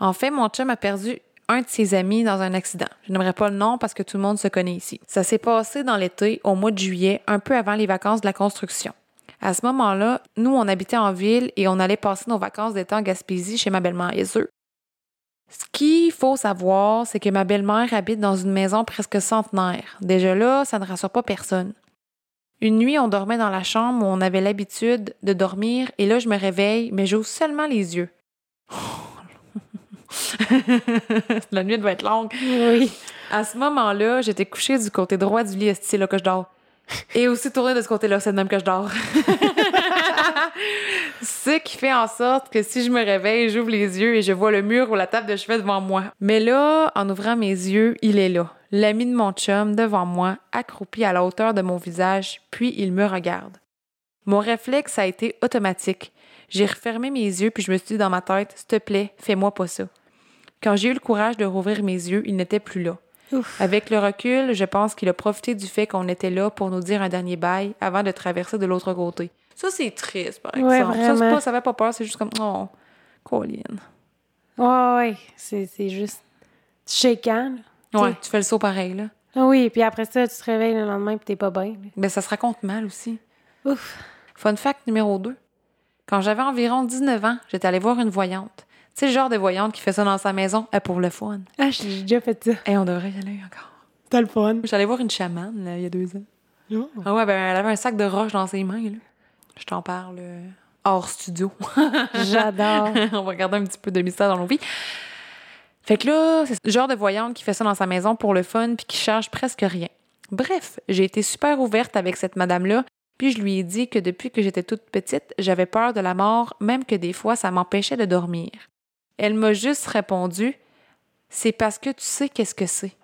En fait, mon chum a perdu un de ses amis dans un accident. Je n'aimerais pas le nom parce que tout le monde se connaît ici. Ça s'est passé dans l'été, au mois de juillet, un peu avant les vacances de la construction. À ce moment-là, nous, on habitait en ville et on allait passer nos vacances d'été en Gaspésie chez ma belle-mère et eux. Ce qu'il faut savoir, c'est que ma belle-mère habite dans une maison presque centenaire. Déjà là, ça ne rassure pas personne. Une nuit, on dormait dans la chambre où on avait l'habitude de dormir et là, je me réveille, mais j'ouvre seulement les yeux. <laughs> la nuit doit être longue. Oui. À ce moment-là, j'étais couchée du côté droit du lit, c'est là que je dors. Et aussi tournée de ce côté-là, c'est de même que je dors. <laughs> Ce qui fait en sorte que si je me réveille, j'ouvre les yeux et je vois le mur ou la table de chevet devant moi. Mais là, en ouvrant mes yeux, il est là, l'ami de mon chum devant moi, accroupi à la hauteur de mon visage, puis il me regarde. Mon réflexe a été automatique. J'ai refermé mes yeux puis je me suis dit dans ma tête, s'il te plaît, fais-moi pas ça. Quand j'ai eu le courage de rouvrir mes yeux, il n'était plus là. Ouf. Avec le recul, je pense qu'il a profité du fait qu'on était là pour nous dire un dernier bail avant de traverser de l'autre côté. Ça, c'est triste, par Ouais, exemple. Ça, c'est vraiment. pas, ça fait pas peur, c'est juste comme, oh, Colin. Ouais, ouais. C'est juste shaken. là. Ouais, tu fais le saut pareil, là. Ah oui, puis après ça, tu te réveilles le lendemain puis t'es pas bien. là. Ben, ça se raconte mal aussi. Ouf. Fun fact numéro 2. Quand j'avais environ 19 ans, j'étais allée voir une voyante. Tu sais, le genre de voyante qui fait ça dans sa maison, euh, pour le fun. Ah, j'ai déjà fait ça. Et on devrait y aller encore. T'as le fun. J'allais voir une chamane, là, il y a deux ans. Oh. Ah ouais, ben, elle avait un sac de roches dans ses mains, là. Je t'en parle euh, hors studio. <laughs> J'adore. on va garder un petit peu de mystère dans nos vies. Fait que là, c'est le genre de voyante qui fait ça dans sa maison pour le fun puis qui charge presque rien. Bref, j'ai été super ouverte avec cette madame-là, puis je lui ai dit que depuis que j'étais toute petite, j'avais peur de la mort, même que des fois ça m'empêchait de dormir. Elle m'a juste répondu C'est parce que tu sais qu'est-ce que c'est.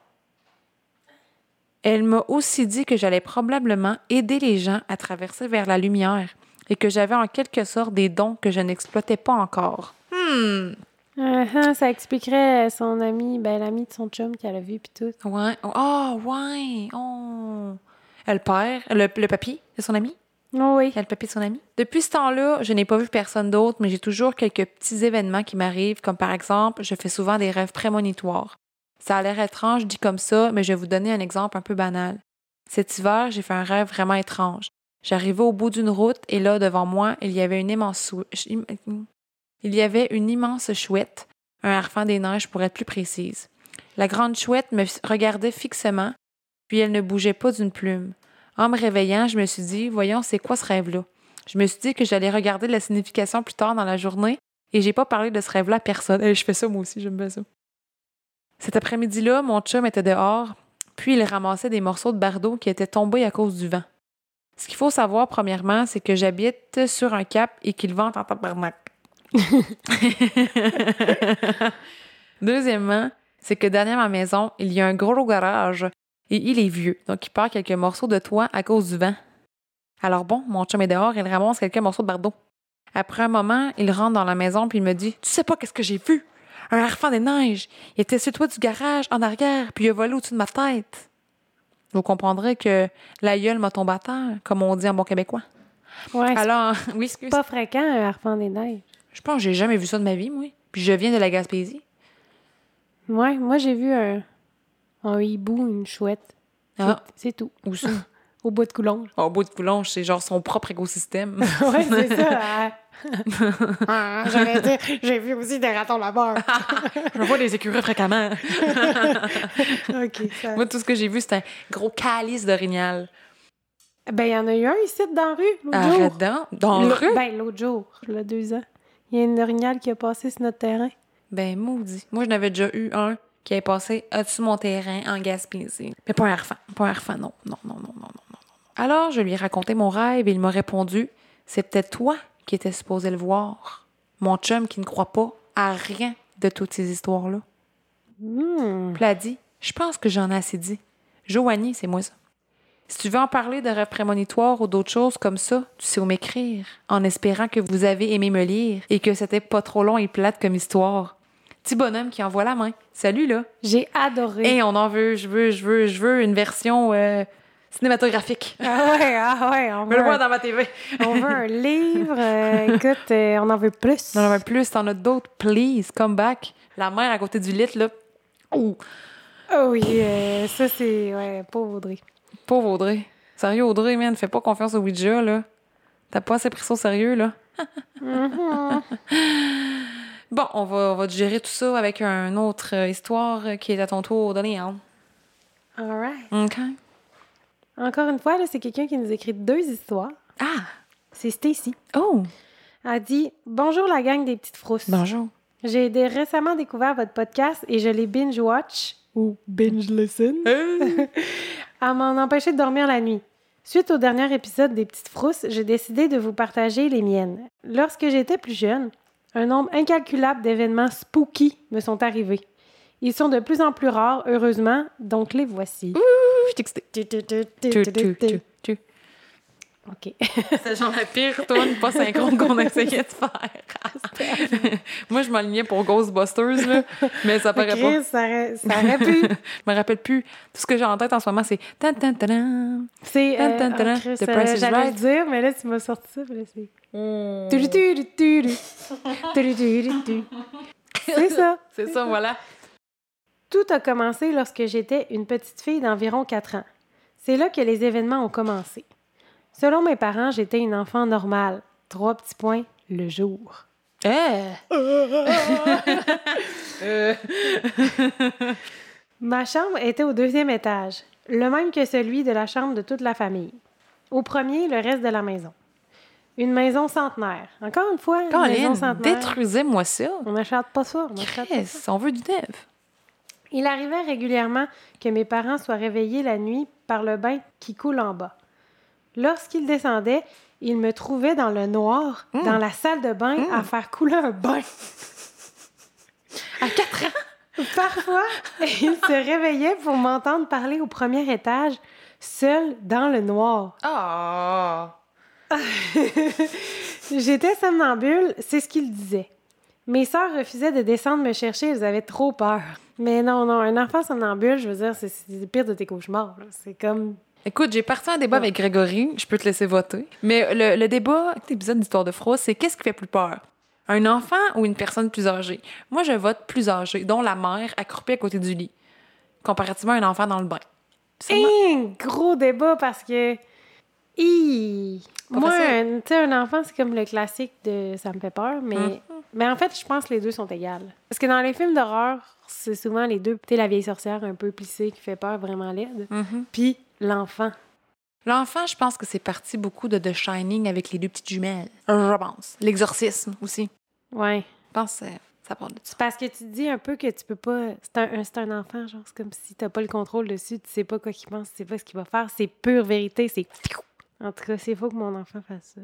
Elle m'a aussi dit que j'allais probablement aider les gens à traverser vers la lumière et que j'avais en quelque sorte des dons que je n'exploitais pas encore. Hmm. Uh-huh, ça expliquerait son ami, ben l'ami de son chum qu'elle a vu puis tout. Ouais. Oh, ouais. Oh. Le père, le, le papy de son ami. Oh oui. Son ami? Depuis ce temps-là, je n'ai pas vu personne d'autre, mais j'ai toujours quelques petits événements qui m'arrivent, comme par exemple, je fais souvent des rêves prémonitoires. Ça a l'air étrange dit comme ça, mais je vais vous donner un exemple un peu banal. Cet hiver, j'ai fait un rêve vraiment étrange. J'arrivais au bout d'une route et là, devant moi, il y avait une immense sou- ch- il y avait une immense chouette, un harfang des neiges pour être plus précise. La grande chouette me regardait fixement, puis elle ne bougeait pas d'une plume. En me réveillant, je me suis dit, voyons, c'est quoi ce rêve-là? Je me suis dit que j'allais regarder la signification plus tard dans la journée et j'ai pas parlé de ce rêve-là à personne. Eh, je fais ça moi aussi, j'aime bien ça. Cet après-midi-là, mon chum était dehors, puis il ramassait des morceaux de bardeau qui étaient tombés à cause du vent. Ce qu'il faut savoir, premièrement, c'est que j'habite sur un cap et qu'il vente en tabarnak. <laughs> <laughs> Deuxièmement, c'est que derrière ma maison, il y a un gros garage et il est vieux, donc il perd quelques morceaux de toit à cause du vent. Alors bon, mon chum est dehors, il ramasse quelques morceaux de bardeau. Après un moment, il rentre dans la maison puis il me dit Tu sais pas qu'est-ce que j'ai vu? Un harfang des neiges. Il était sur le toit du garage, en arrière, puis il a volé au-dessus de ma tête. Vous comprendrez que la gueule m'a tombé à terre, comme on dit en bon québécois. Ouais, Alors, <laughs> oui, excuse. pas fréquent, un harpent des neiges. Je pense que j'ai jamais vu ça de ma vie, moi. Puis je viens de la Gaspésie. Ouais, moi j'ai vu un, un hibou, une chouette. C'est- Ah. C'est tout. Où ça? <laughs> Au bout de Coulonge. Au bout de Coulonge, c'est genre son propre écosystème. <laughs> ouais, c'est ça. <laughs> Ah, J'allais dire, j'ai vu aussi des ratons là-bas. je vois des écureuils fréquemment. OK, ça... Moi, tout ce que j'ai vu, c'est un gros calice d'orignal. Ben, il y en a eu un ici dans la rue, l'autre jour. Donc. Dans la rue? Ben, l'autre jour, il y a deux ans. Il y a une orignale qui a passé sur notre terrain. Ben, maudit. Moi, je n'avais déjà eu un qui avait passé au-dessus de mon terrain en Gaspésie? Mais pas un harfang. Pas un non. Non, non, non, non, non, non. Alors, je lui ai raconté mon rêve et il m'a répondu C'est peut-être toi qui étais supposé le voir. Mon chum qui ne croit pas à rien de toutes ces histoires-là. Puis elle a dit Je pense que j'en ai assez dit. Joanie, c'est moi ça. Si tu veux en parler de rêves prémonitoires ou d'autres choses comme ça, tu sais où m'écrire, en espérant que vous avez aimé me lire et que c'était pas trop long et plate comme histoire. Petit bonhomme qui envoie la main. Salut là. J'ai adoré. Et on en veut, je veux, je veux, je veux une version euh, cinématographique. <laughs> Ah ouais, ah ouais, on veut, le voir dans ma TV. on veut un <laughs> livre. euh, écoute, euh, on en veut plus. On en veut plus, t'en as d'autres, please, come back. La mère à côté du lit, là, Oh, Oh oui, ça c'est. Ouais, pauvre Audrey. pauvre Audrey. Sérieux, Audrey, man, fais pas confiance au Ouija, là. T'as pas assez pris ça au sérieux, là. Mhm. <laughs> Bon, on va, on va digérer tout ça avec une autre histoire qui est à ton tour de lire. Alright. OK. Encore une fois, là, c'est quelqu'un qui nous écrit deux histoires. Ah! C'est Stacy. Oh! Elle dit Bonjour la gang des petites frousses. Bonjour. J'ai récemment découvert votre podcast et je l'ai binge-watch ou binge-listen <laughs> à m'en empêcher de dormir la nuit. Suite au dernier épisode des Petites Frousses, j'ai décidé de vous partager les miennes. Lorsque j'étais plus jeune, un nombre incalculable d'événements spooky me sont arrivés. Ils sont de plus en plus rares, heureusement, donc les voici. Je t'excite. Tu, tu, tu, tu, Tu, tu, tu, tu. tu, tu. OK. <laughs> C'est genre la pire tourne pas synchrone qu'on essayait de faire. <laughs> Moi, je m'alignais pour Ghostbusters, là, mais ça paraît pas. Chris, ça aurait, ça aurait pu. <laughs> Je me rappelle plus. Tout ce que j'ai en tête en ce moment, c'est. C'est. Euh, oh, Chris, The Price is J'allais Right. le dire, mais là, tu m'as sorti ça. là, c'est. Hmm. C'est ça. <laughs> C'est ça, voilà. Tout a commencé lorsque j'étais une petite fille d'environ 4 ans. C'est là que les événements ont commencé. Selon mes parents, j'étais une enfant normale. Trois petits points, le jour. Eh! <laughs> Ma chambre était au deuxième étage, le même que celui de la chambre de toute la famille. Au premier, le reste de la maison. Une maison centenaire. Encore une fois, une maison centenaire. détruisez-moi ça. On n'achète pas ça. On pas ça. on veut du neuf. Il arrivait régulièrement que mes parents soient réveillés la nuit par le bain qui coule en bas. Lorsqu'ils descendaient, ils me trouvaient dans le noir, Mm. dans la salle de bain, à faire couler un bain. À 4 ans? <laughs> Parfois, ils se réveillaient pour m'entendre parler au premier étage, seul dans le noir. Ah! <laughs> J'étais somnambule, c'est ce qu'ils disaient. Mes sœurs refusaient de descendre me chercher, elles avaient trop peur. Mais non, non, un enfant somnambule, je veux dire, c'est le pire de tes cauchemars. C'est comme Écoute, j'ai parti un débat avec Grégory, je peux te laisser voter. Mais le, le débat, l'épisode d'Histoire de froid, c'est qu'est-ce qui fait plus peur? Un enfant ou une personne plus âgée? Moi, je vote plus âgée, dont la mère accroupie à côté du lit, comparativement à un enfant dans le bain. C'est un gros débat parce que. Hi! Moi, un- tu sais, un enfant, c'est comme le classique de ça me fait peur, mais, Mhm. mais en fait, je pense que les deux sont égales. Parce que dans les films d'horreur, c'est souvent les deux. Tu la vieille sorcière un peu plissée qui fait peur, vraiment laide. Mhm. Puis l'enfant. L'enfant, je pense que c'est parti beaucoup de The Shining avec les deux petites jumelles. Je pense. L'exorcisme aussi. Ouais. Je pense que ça part de ça. C'est parce que tu dis un peu que tu peux pas. C'est un, un- c'est un enfant, genre, c'est comme si t'as pas le contrôle dessus, tu sais pas quoi qu'il pense, tu sais pas ce qu'il va faire. C'est pure vérité, c'est. En tout cas, c'est faux que mon enfant fasse ça.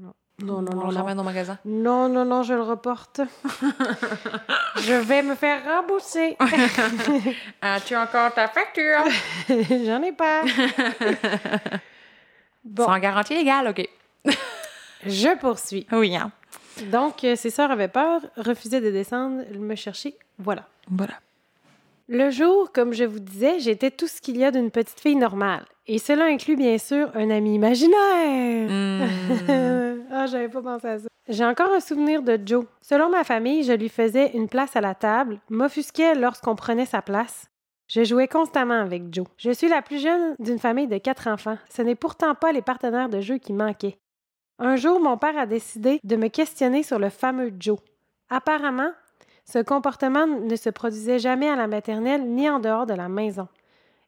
Non. Non, non, On non. le non. ramène au magasin. Non, non, non, je le reporte. <laughs> je vais me faire rembourser. <laughs> As-tu encore ta facture? <laughs> J'en ai pas. Bon, Sans garantie légale, OK. je poursuis. Oui, hein. Donc, euh, ses sœurs avaient peur, refusaient de descendre, me chercher. Voilà. Voilà. Le jour, comme je vous disais, j'étais tout ce qu'il y a d'une petite fille normale. Et cela inclut bien sûr un ami imaginaire. Hmm. <laughs> ah, j'avais pas pensé à ça. J'ai encore un souvenir de Joe. Selon ma famille, je lui faisais une place à la table, m'offusquais lorsqu'on prenait sa place. Je jouais constamment avec Joe. Je suis la plus jeune d'une famille de quatre enfants. Ce n'est pourtant pas les partenaires de jeu qui manquaient. Un jour, mon père a décidé de me questionner sur le fameux Joe. Apparemment, ce comportement ne se produisait jamais à la maternelle ni en dehors de la maison.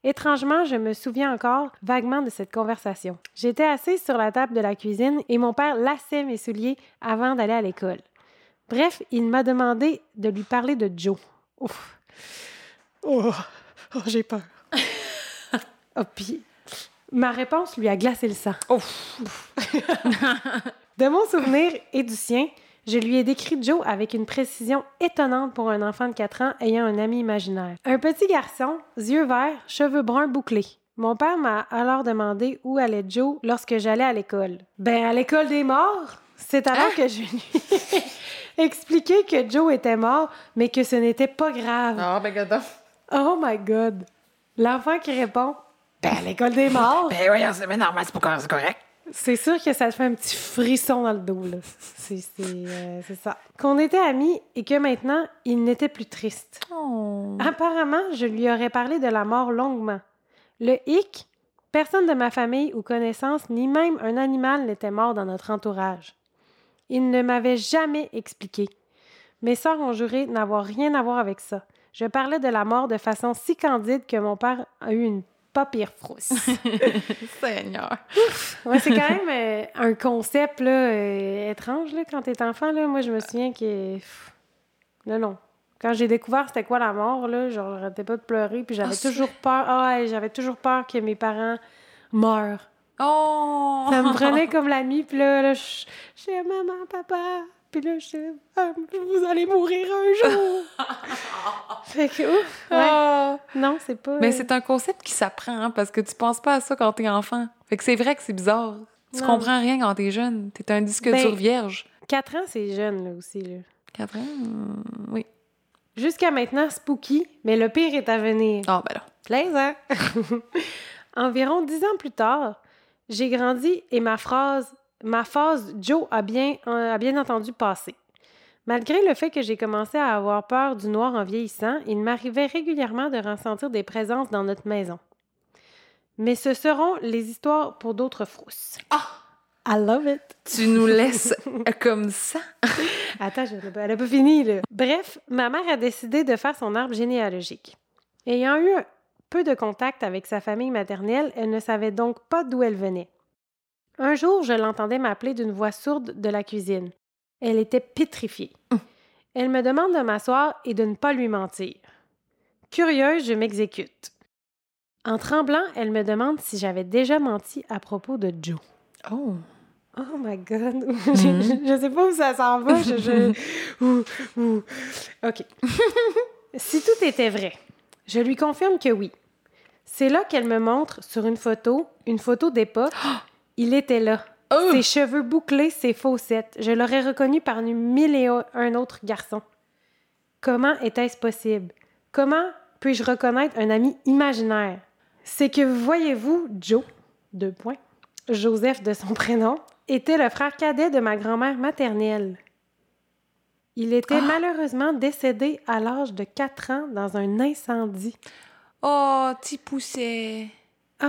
Étrangement, je me souviens encore vaguement de cette conversation. J'étais assise sur la table de la cuisine et mon père lassait mes souliers avant d'aller à l'école. Bref, il m'a demandé de lui parler de Joe. Ouf. Oh, oh, j'ai peur. <laughs> oh, puis ma réponse lui a glacé le sang. Ouf. <laughs> De mon souvenir et du sien, je lui ai décrit Joe avec une précision étonnante pour un enfant de 4 ans ayant un ami imaginaire. Un petit garçon, yeux verts, cheveux bruns bouclés. Mon père m'a alors demandé où allait Joe lorsque j'allais à l'école. Ben, à l'école des morts! C'est alors que je lui ai <laughs> expliqué que Joe était mort, mais que ce n'était pas grave. Ah, ben, gadon. Oh my God! L'enfant qui répond Ben, à l'école des <laughs> morts! Ben, voyons, c'est normal, c'est pas correct, c'est sûr que ça te fait un petit frisson dans le dos, là. C'est euh, ça. Qu'on était amis et que maintenant, il n'était plus triste. Oh. Apparemment, je lui aurais parlé de la mort longuement. Le hic, personne de ma famille ou connaissance, ni même un animal n'était mort dans notre entourage. Il ne m'avait jamais expliqué. Mes sœurs ont juré n'avoir rien à voir avec ça. Je parlais de la mort de façon si candide que mon père a eu une pas pire frousse. <laughs> Seigneur. Ouais, c'est quand même euh, un concept là, euh, étrange là, quand t'es enfant. Là. Moi, je me souviens que. pff, Non, non. Quand j'ai découvert c'était quoi la mort, là, genre, j'arrêtais pas de pleurer, puis j'avais Ah, toujours peur. Ah, ouais, j'avais toujours peur que mes parents meurent. Oh! Ça me prenait <laughs> comme la nuit, puis là, là je disais maman, papa. Puis là, je disais, Ah, vous allez mourir un jour. <laughs> fait que, ouf. Ouais. Ah! Non, c'est pas. Mais euh, c'est un concept qui s'apprend, hein, parce que tu penses pas à ça quand t'es enfant. Fait que c'est vrai que c'est bizarre. Tu Non. comprends rien quand t'es jeune. T'es un disque Ben- dur vierge. 4 ans, c'est jeune, là aussi. Là. Quatre ans? hum, Oui. Jusqu'à maintenant, spooky, mais le pire est à venir. Ah, ben là. Plaisant. <laughs> Environ dix ans plus tard, j'ai grandi et ma phrase, ma phase Joe a bien, euh, a bien entendu passé. Malgré le fait que j'ai commencé à avoir peur du noir en vieillissant, il m'arrivait régulièrement de ressentir des présences dans notre maison. Mais ce seront les histoires pour d'autres frousses. Ah! I love it. Tu nous laisses <laughs> comme ça? Attends, je- elle n'a pas fini, là. Bref, ma mère a décidé de faire son arbre généalogique. Ayant eu peu de contact avec sa famille maternelle, elle ne savait donc pas d'où elle venait. Un jour, je l'entendais m'appeler d'une voix sourde de la cuisine. Elle était pétrifiée. Elle me demande de m'asseoir et de ne pas lui mentir. Curieuse, je m'exécute. En tremblant, elle me demande si j'avais déjà menti à propos de Joe. Oh. Oh my God! <laughs> je, je- je sais pas où ça s'en va. Je, je- <laughs> ouh, ouh. OK. <laughs> si tout était vrai, je lui confirme que oui. C'est là qu'elle me montre sur une photo, une photo d'époque. Il était là. Oh! Ses cheveux bouclés, ses faussettes. Je l'aurais reconnu parmi mille et un autres garçons. Comment était-ce possible? Comment puis-je reconnaître un ami imaginaire? C'est que, voyez-vous, Joe, deux points, Joseph de son <laughs> prénom, était le frère cadet de ma grand-mère maternelle. Il était Ah! malheureusement décédé à l'âge de 4 ans dans un incendie. Oh, t'y poussais. Ah,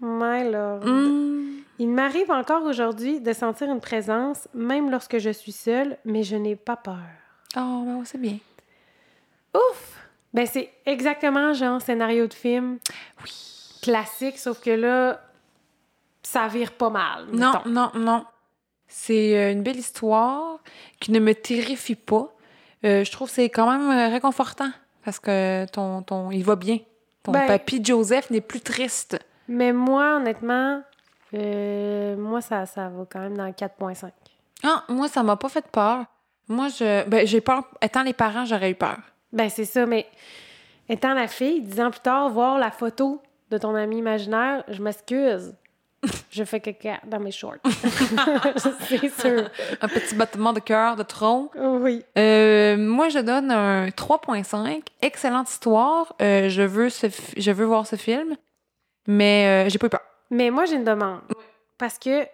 my lord. Hum. Il m'arrive encore aujourd'hui de sentir une présence, même lorsque je suis seule, mais je n'ai pas peur. Oh, ben c'est bien. Ouf! Ben, c'est exactement genre scénario de film. Oui. Classique, sauf que là, ça vire pas mal. Non, mettons. non, non. C'est euh, une belle histoire qui ne me terrifie pas. Euh, je trouve que c'est quand même euh, réconfortant parce que ton, ton, il va bien. Ton Ben- papy Joseph n'est plus triste. Mais moi, honnêtement, euh, moi, ça, ça va quand même dans le 4.5. Ah, moi, ça m'a pas fait peur. Moi, je, ben, j'ai peur. Étant les parents, j'aurais eu peur. Ben, c'est ça, mais étant la fille, dix ans plus tard, voir la photo de ton ami imaginaire, je m'excuse. je fais caca dans mes shorts. <laughs> <laughs> c'est sûr. Un petit battement de cœur, de tronc. Oui. Euh, moi, je donne un 3.5. Excellente histoire. Euh, je, veux ce je veux voir ce film, mais euh, j'ai pas eu peur. Mais moi, j'ai une demande. Parce que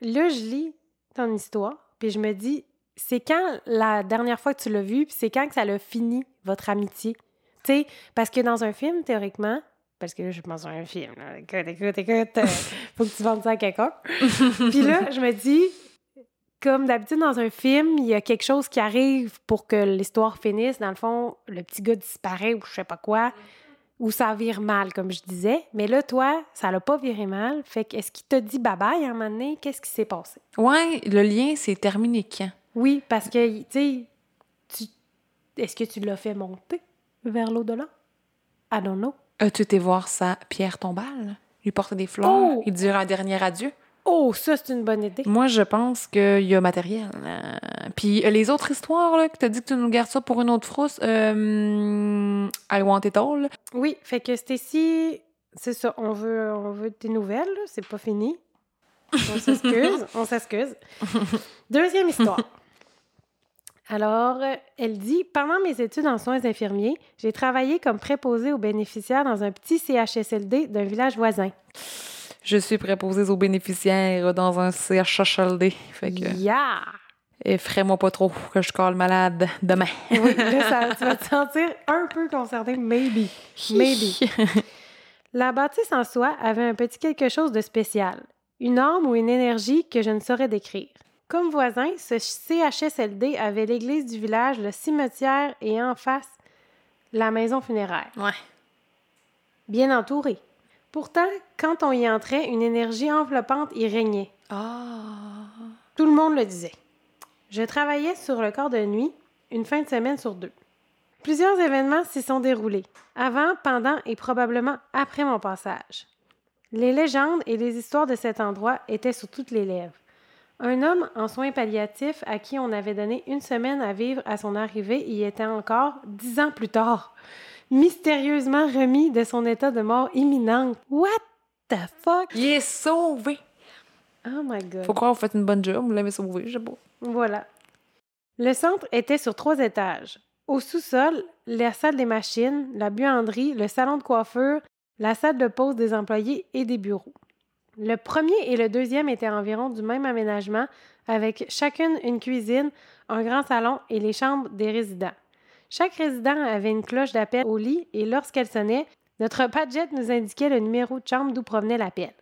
là, je lis ton histoire, puis je me dis, c'est quand la dernière fois que tu l'as vu, puis c'est quand que ça l'a fini, votre amitié? Tu sais, parce que dans un film, théoriquement, parce que là, je pense à un film, là, écoute, écoute, écoute, euh, <laughs> faut que tu vendes ça à quelqu'un. <laughs> puis là, je me dis, comme d'habitude dans un film, il y a quelque chose qui arrive pour que l'histoire finisse. Dans le fond, le petit gars disparaît ou je sais pas quoi, ou ça vire mal, comme je disais. Mais là, toi, ça l'a pas viré mal. Fait que, est-ce qu'il t'a dit bye-bye à un moment donné? Qu'est-ce qui s'est passé? Ouais, le lien, c'est terminé quand? Oui, parce que, tu sais, est-ce que tu l'as fait monter vers l'au-delà? I don't know. As-tu été voir sa pierre tombale? Lui porter des fleurs? Oh! Il dire un dernier adieu? Oh, ça, c'est une bonne idée. Moi, je pense qu'il y a matériel. Euh, Puis euh, les autres histoires, là, que t'as dit que tu nous gardes ça pour une autre frousse, euh, I want it all. Oui, fait que Stacy, c'est ça, on veut, on veut tes nouvelles, là, c'est pas fini. On s'excuse, <laughs> on s'excuse. Deuxième histoire. Alors, elle dit Pendant mes études en soins infirmiers, j'ai travaillé comme préposée aux bénéficiaires dans un petit CHSLD d'un village voisin. Je suis préposée aux bénéficiaires dans un CHHLD. Fait que, Yeah! effraie-moi pas trop que je colle malade demain. Oui, là, ça, tu vas te sentir un peu concerné, maybe. Maybe. <laughs> La bâtisse en soi avait un petit quelque chose de spécial, une âme ou une énergie que je ne saurais décrire. Comme voisin, ce CHSLD avait l'église du village, le cimetière et en face, la maison funéraire, Ouais. bien entourée. Pourtant, quand on y entrait, une énergie enveloppante y régnait. Ah. Tout le monde le disait. Je travaillais sur le corps de nuit, une fin de semaine sur deux. Plusieurs événements s'y sont déroulés, avant, pendant et probablement après mon passage. Les légendes et les histoires de cet endroit étaient sur toutes les lèvres. Un homme en soins palliatifs à qui on avait donné une semaine à vivre à son arrivée y était encore dix ans plus tard, mystérieusement remis de son état de mort imminente. What the fuck? Il est sauvé. Oh my god. Faut croire vous faites une bonne job, vous l'avez sauvé, je sais pas. Voilà. Le centre était sur trois étages. Au sous-sol, la salle des machines, la buanderie, le salon de coiffure, la salle de pause des employés et des bureaux. Le premier et le deuxième étaient environ du même aménagement, avec chacune une cuisine, un grand salon et les chambres des résidents. Chaque résident avait une cloche d'appel au lit et lorsqu'elle sonnait, notre padgett nous indiquait le numéro de chambre d'où provenait l'appel.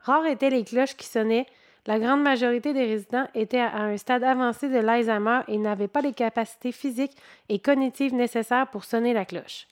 Rares étaient les cloches qui sonnaient la grande majorité des résidents étaient à un stade avancé de l'Alzheimer et n'avaient pas les capacités physiques et cognitives nécessaires pour sonner la cloche.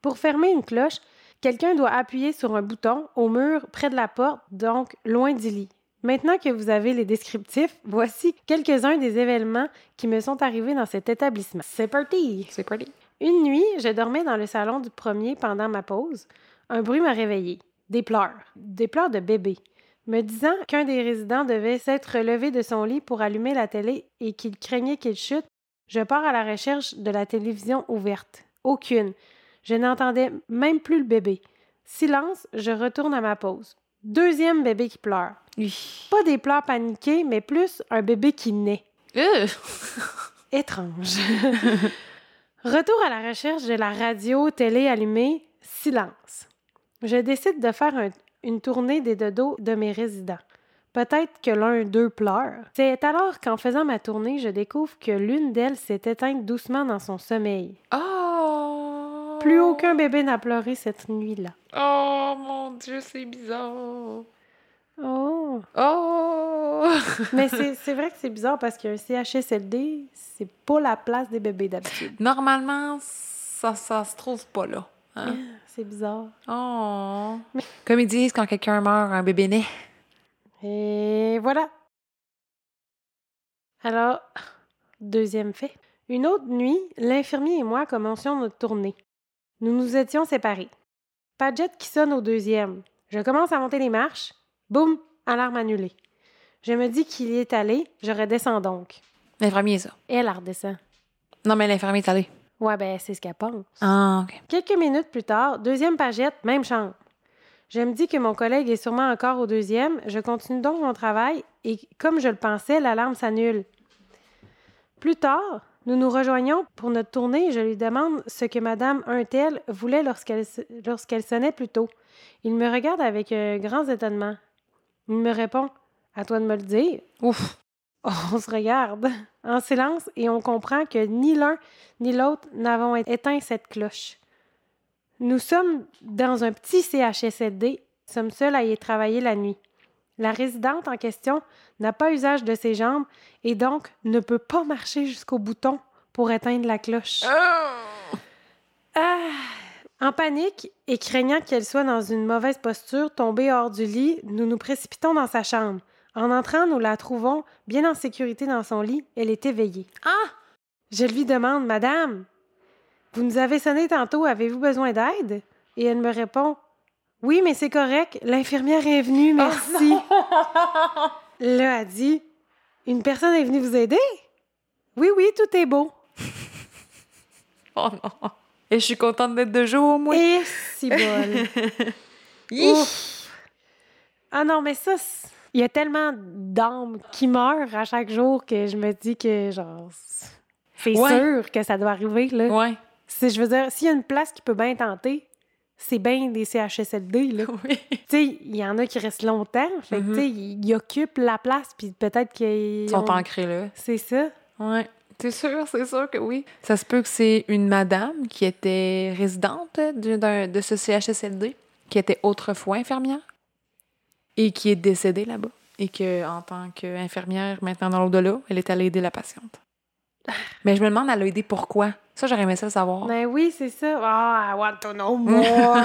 Pour fermer une cloche, quelqu'un doit appuyer sur un bouton au mur près de la porte, donc loin du lit. Maintenant que vous avez les descriptifs, voici quelques-uns des événements qui me sont arrivés dans cet établissement. C'est parti! C'est parti. Une nuit, je dormais dans le salon du premier pendant ma pause. Un bruit m'a réveillée. Des pleurs. Des pleurs de bébé. Me disant qu'un des résidents devait s'être relevé de son lit pour allumer la télé et qu'il craignait qu'il chute, je pars à la recherche de la télévision ouverte. Aucune. Je n'entendais même plus le bébé. Silence, je retourne à ma pause. Deuxième bébé qui pleure. Oui. Pas des pleurs paniqués, mais plus un bébé qui naît. Euh. <laughs> Étrange. <laughs> Retour à la recherche de la radio, télé allumée, silence. Je décide de faire un- une tournée des dodos de mes résidents. Peut-être que l'un d'eux pleure. C'est alors qu'en faisant ma tournée, je découvre que l'une d'elles s'est éteinte doucement dans son sommeil. Oh. Plus aucun bébé n'a pleuré cette nuit-là. Oh mon Dieu, c'est bizarre. Oh! Oh. <laughs> Mais c'est vrai que c'est bizarre parce qu'un CHSLD, c'est pas la place des bébés d'habitude. Normalement, ça, ça se trouve pas là. hein? <laughs> C'est bizarre. Oh. Comme ils disent quand quelqu'un meurt, un bébé naît. Et voilà. Alors, deuxième fait. Une autre nuit, l'infirmier et moi commencions notre tournée. Nous nous étions séparés. Padgett qui sonne au deuxième. Je commence à monter les marches. Boum, alarme annulée. Je me dis qu'il y est allé, je redescends donc. L'infirmier, ça. Elle, elle redescend. Non, mais l'infirmier est allé. Ouais, ben, c'est ce qu'elle pense. Ah, OK. Quelques minutes plus tard, deuxième pagette, même chambre. Je me dis que mon collègue est sûrement encore au deuxième. Je continue donc mon travail et, comme je le pensais, l'alarme s'annule. Plus tard, nous nous rejoignons pour notre tournée et je lui demande ce que Madame Untel voulait lorsqu'elle sonnait plus tôt. Il me regarde avec un grand étonnement. Il me répond À toi de me le dire. Ouf. On se regarde en silence et on comprend que ni l'un ni l'autre n'avons éteint cette cloche. Nous sommes dans un petit CHSLD, sommes seuls à y travailler la nuit. La résidente en question n'a pas usage de ses jambes et donc ne peut pas marcher jusqu'au bouton pour éteindre la cloche. Ah! En panique et craignant qu'elle soit dans une mauvaise posture, tombée hors du lit, nous nous précipitons dans sa chambre. En entrant, nous la trouvons bien en sécurité dans son lit. Elle est éveillée. Ah! Je lui demande, Madame, vous nous avez sonné tantôt, avez-vous besoin d'aide? Et elle me répond, Oui, mais c'est correct, l'infirmière est venue, merci. <laughs> Là, elle dit, Une personne est venue vous aider? Oui, oui, tout est beau. <laughs> Oh non. Et je suis contente d'être de jour, moi. Et si! <laughs> Ouf. Ah non, mais ça, il y a tellement d'âmes qui meurent à chaque jour que je me dis que, genre, c'est Ouais. sûr que ça doit arriver, là. Ouais. Si je veux dire, s'il y a une place qui peut bien tenter, c'est bien des CHSLD, là. <laughs> Oui. tu sais, il y en a qui restent longtemps. Fait que, Mhm. tu sais, ils, occupent la place, puis peut-être qu'ils... Ils sont ont- ancrés là. C'est ça. Ouais. C'est sûr, c'est sûr que oui. Ça se peut que c'est une madame qui était résidente de, ce CHSLD, qui était autrefois infirmière et qui est décédée là-bas. Et que, en tant qu'infirmière, maintenant dans l'au-delà, elle est allée aider la patiente. Mais je me demande, elle a aidé pourquoi? Ça, j'aurais aimé ça le savoir. Ben oui, c'est ça. Ah, I want to know <laughs> more. <laughs>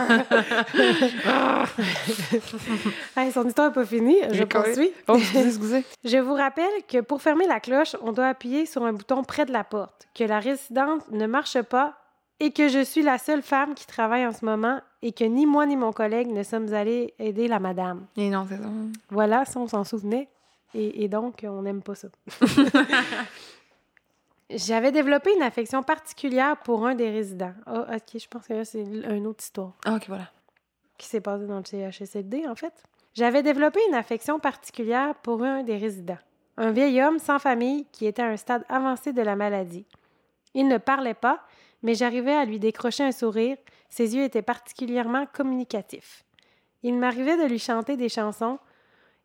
hey, son histoire n'est pas finie. Je poursuis. Oh, excusez, excusez. <laughs> Je vous rappelle que pour fermer la cloche, on doit appuyer sur un bouton près de la porte, que la résidente ne marche pas et que je suis la seule femme qui travaille en ce moment et que ni moi ni mon collègue ne sommes allés aider la madame. Et non, c'est ça. Voilà, ça, on s'en souvenait. Et, et donc, on n'aime pas ça. J'avais développé une affection particulière pour un des résidents. Ah, ok, je pense que là, c'est une autre histoire Ah, ok, voilà. qui s'est passée dans le CHSLD, en fait. J'avais développé une affection particulière pour un des résidents. Un vieil homme sans famille qui était à un stade avancé de la maladie. Il ne parlait pas, mais j'arrivais à lui décrocher un sourire. Ses yeux étaient particulièrement communicatifs. Il m'arrivait de lui chanter des chansons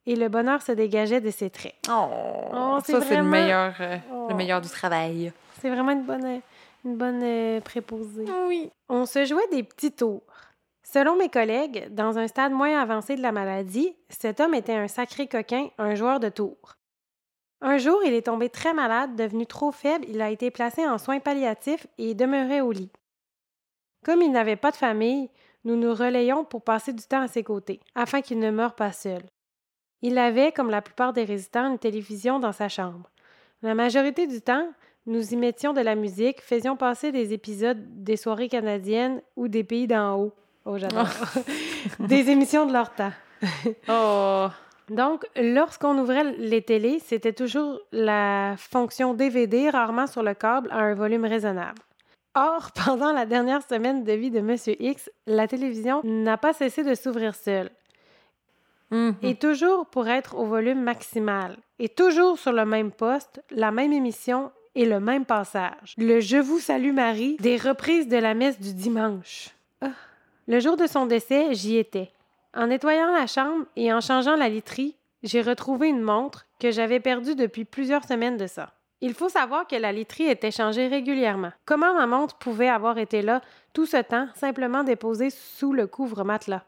et le bonheur se dégageait de ses traits. Oh, Oh, c'est ça, c'est le meilleur, euh, Oh. le meilleur du travail. C'est vraiment une bonne, une bonne euh, préposée. Oui. On se jouait des petits tours. Selon mes collègues, dans un stade moins avancé de la maladie, cet homme était un sacré coquin, un joueur de tours. Un jour, il est tombé très malade, devenu trop faible, il a été placé en soins palliatifs et demeurait au lit. Comme il n'avait pas de famille, nous nous relayons pour passer du temps à ses côtés, afin qu'il ne meure pas seul. Il avait, comme la plupart des résidents, une télévision dans sa chambre. La majorité du temps, nous y mettions de la musique, faisions passer des épisodes des soirées canadiennes ou des pays d'en haut. Oh, j'adore. des émissions de leur temps. <laughs> Oh. Donc, lorsqu'on ouvrait les télés, c'était toujours la fonction DVD, rarement sur le câble, à un volume raisonnable. Or, <laughs> pendant la dernière semaine de vie de M. X, la télévision n'a pas cessé de s'ouvrir seule. Mhm. Et toujours pour être au volume maximal. Et toujours sur le même poste, la même émission et le même passage. Le Je vous salue Marie, des reprises de la messe du dimanche. Ah. Le jour de son décès, j'y étais. En nettoyant la chambre et en changeant la literie, j'ai retrouvé une montre que j'avais perdue depuis plusieurs semaines de ça. Il faut savoir que la literie était changée régulièrement. Comment ma montre pouvait avoir été là tout ce temps, simplement déposée sous le couvre-matelas?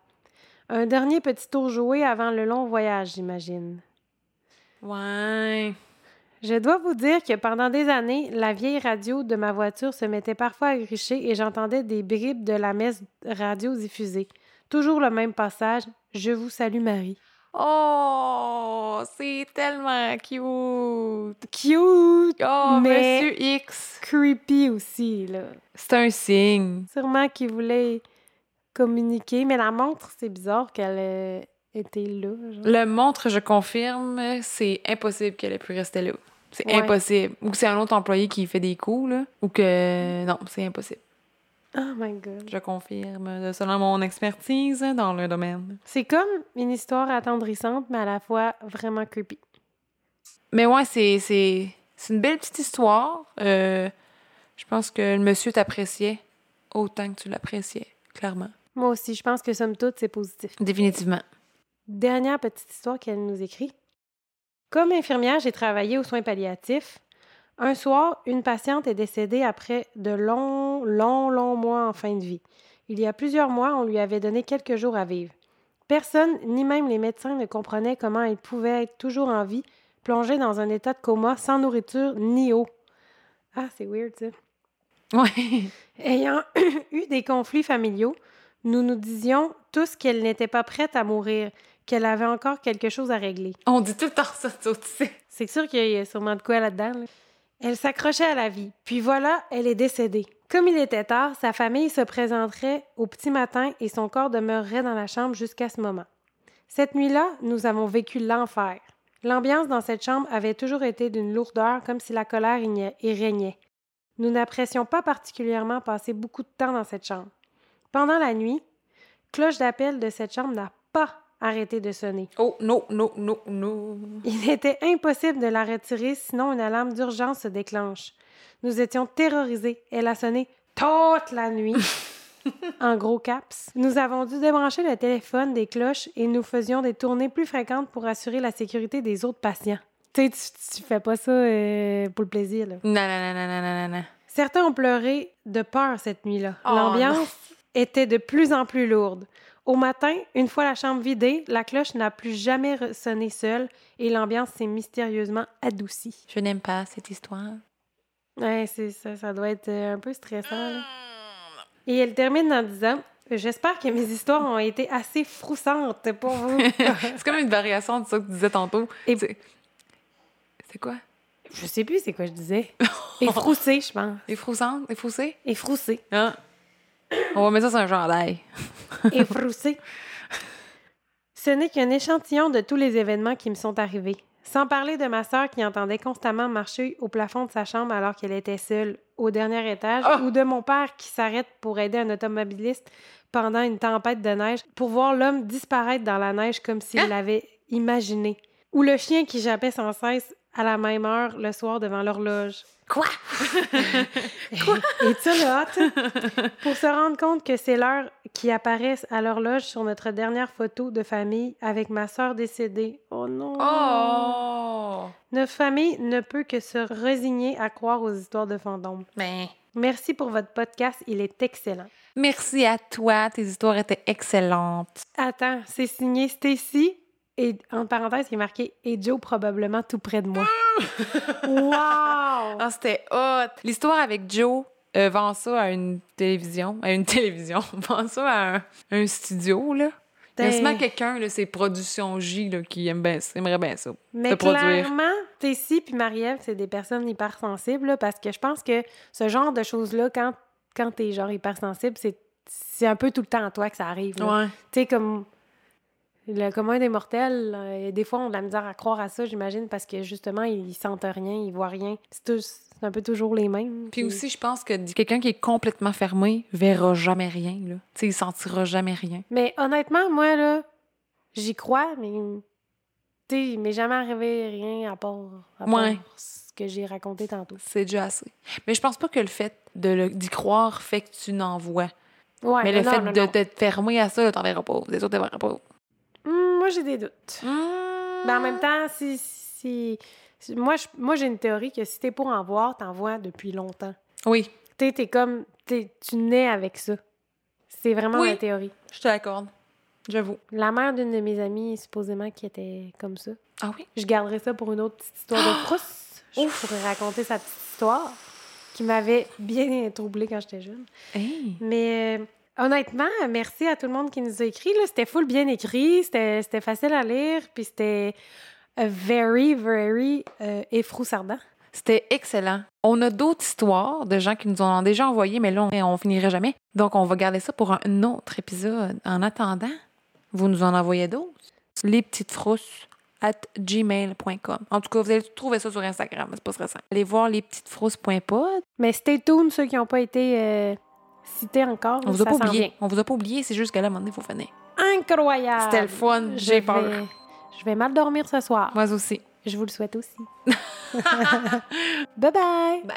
Un dernier petit tour joué avant le long voyage, j'imagine. Ouais. Je dois vous dire que pendant des années, la vieille radio de ma voiture se mettait parfois à gricher et j'entendais des bribes de la messe radio diffusée. Toujours le même passage. Je vous salue Marie. Oh, c'est tellement cute. Cute! Oh, Mais- Monsieur X. Creepy aussi, là. C'est un signe. Sûrement qu'il voulait communiquer, mais la montre, c'est bizarre qu'elle ait été là. genre. Le montre, je confirme, c'est impossible qu'elle ait pu rester là. C'est Ouais. impossible. Ou que c'est un autre employé qui fait des coups, là. Ou que. Non, c'est impossible. Oh my god. Je confirme, selon mon expertise dans le domaine. C'est comme une histoire attendrissante, mais à la fois vraiment creepy. Mais ouais, c'est, c'est, c'est une belle petite histoire. Euh, je pense que le monsieur t'appréciait autant que tu l'appréciais, clairement. Moi aussi, je pense que somme toute, c'est positif. Définitivement. Dernière petite histoire qu'elle nous écrit. Comme infirmière, j'ai travaillé aux soins palliatifs. Un soir, une patiente est décédée après de longs, longs, longs mois en fin de vie. Il y a plusieurs mois, on lui avait donné quelques jours à vivre. Personne, ni même les médecins, ne comprenaient comment elle pouvait être toujours en vie, plongée dans un état de coma, sans nourriture ni eau. Ah, c'est weird, ça. Ouais. Ayant <clears throat> eu des conflits familiaux, nous nous disions tous qu'elle n'était pas prête à mourir, qu'elle avait encore quelque chose à régler. On dit tout le temps ça, tu sais. C'est sûr qu'il y a sûrement de quoi là-dedans. là. Elle s'accrochait à la vie. Puis voilà, elle est décédée. Comme il était tard, sa famille se présenterait au petit matin et son corps demeurerait dans la chambre jusqu'à ce moment. Cette nuit-là, nous avons vécu l'enfer. L'ambiance dans cette chambre avait toujours été d'une lourdeur, comme si la colère y régnait. Nous n'apprécions pas particulièrement passer beaucoup de temps dans cette chambre. Pendant la nuit, cloche d'appel de cette chambre n'a pas arrêté de sonner. Oh, non, non, non, non. Il était impossible de la retirer, sinon une alarme d'urgence se déclenche. Nous étions terrorisés. Elle a sonné toute la nuit. <laughs> en gros caps. Nous avons dû débrancher le téléphone des cloches et nous faisions des tournées plus fréquentes pour assurer la sécurité des autres patients. Tu sais, tu, tu fais pas ça euh, pour le plaisir, là. Non, non, non, non, non, non, non. Certains ont pleuré de peur cette nuit-là. Oh, L'ambiance était de plus en plus lourde. Au matin, une fois la chambre vidée, la cloche n'a plus jamais sonné seule et l'ambiance s'est mystérieusement adoucie. Je n'aime pas cette histoire. Ouais, c'est ça, ça doit être euh, un peu stressant. là. Et elle termine en disant J'espère que mes histoires ont été assez froussantes pour vous. <laughs> C'est comme une variation de ça que tu disais tantôt. Et- C'est quoi? je sais plus c'est quoi je disais. <laughs> Effroussé, je pense. Les froussants? Les froussés? On va mettre ça sur un chandail. <laughs> Effroussé. Ce n'est qu'un échantillon de tous les événements qui me sont arrivés. Sans parler de ma sœur qui entendait constamment marcher au plafond de sa chambre alors qu'elle était seule au dernier étage, Ah! ou de mon père qui s'arrête pour aider un automobiliste pendant une tempête de neige pour voir l'homme disparaître dans la neige comme s'il Hein? l'avait imaginé, ou le chien qui jappait sans cesse à la même heure le soir devant l'horloge. Quoi? <laughs> Et le hot? Pour se rendre compte que c'est l'heure qui apparaît à l'horloge sur notre dernière photo de famille avec ma sœur décédée. Oh non! Oh! Notre famille ne peut que se résigner à croire aux histoires de fantômes. Ben, Merci pour votre podcast, il est excellent. merci à toi. Tes histoires étaient excellentes. Attends, c'est signé Stacy? Et en parenthèse, il est marqué et Joe probablement tout près de moi. <laughs> wow! Ah, c'était hot! L'histoire avec Joe euh, vend ça à une télévision. À une <laughs> télévision. vend ça à un, un studio, là. Il y a Ben, sûrement quelqu'un, là, c'est Production J, là, qui aime bien ça, aimerait bien ça. Mais clairement, Tessie puis Marie-Ève, c'est des personnes hypersensibles là, parce que je pense que ce genre de choses-là, quand, quand t'es genre hypersensible, c'est, c'est un peu tout le temps à toi que ça arrive. là. Ouais. Tu sais, comme le commun des mortels, euh, des fois, on a de la misère à croire à ça, j'imagine, parce que justement, ils sentent rien, ils voient rien. C'est, un peu toujours les mêmes. Puis aussi, je pense que quelqu'un qui est complètement fermé verra jamais rien, là. Tu sais, il sentira jamais rien. Mais honnêtement, moi, là, j'y crois, mais. Il m'est jamais arrivé rien à part, à part Ouais. ce que j'ai raconté tantôt. C'est déjà assez. Mais je pense pas que le fait d'y croire fait que tu n'en vois. Ouais, Mais le non, fait non, de non. t'être fermé à ça, t'en verras pas. C'est sûr t'en verras pas. Moi, j'ai des doutes. Mmh. Ben, en même temps, si. si, si- moi, je- moi, j'ai une théorie que si t'es pour en voir, t'en vois depuis longtemps. Oui, Tu sais, t'es comme. t'es- tu nais avec ça. C'est vraiment Oui. ma théorie. je te l'accorde. J'avoue. La mère d'une de mes amies, supposément, qui était comme ça. Ah oui? Je garderai ça pour une autre petite histoire de <gasps> frousse. Je Ouf. pourrais raconter sa petite histoire qui m'avait bien troublée quand j'étais jeune. Hey. Mais euh, honnêtement, merci à tout le monde qui nous a écrit. C'était full bien écrit, c'était facile à lire, puis c'était very, very euh, effroussardant. C'était excellent. On a d'autres histoires de gens qui nous ont déjà envoyé, mais là, on, on finirait jamais. Donc, on va garder ça pour un autre épisode. En attendant, vous nous en envoyez d'autres. Les petites frousses at gmail.com. En tout cas, vous allez trouver ça sur Instagram, c'est pas stressant. Allez voir lespetitesfrousses.pod. Mais stay tuned, ceux qui n'ont pas été euh, encore. On vous a ça pas oublié. On vous a pas oublié, c'est juste qu'à la moment donné, il faut finir. vient. Incroyable! C'était le fun, j'ai peur. vais- Je vais mal dormir ce soir. Moi aussi. Je vous le souhaite aussi. <laughs> bye bye! Bye.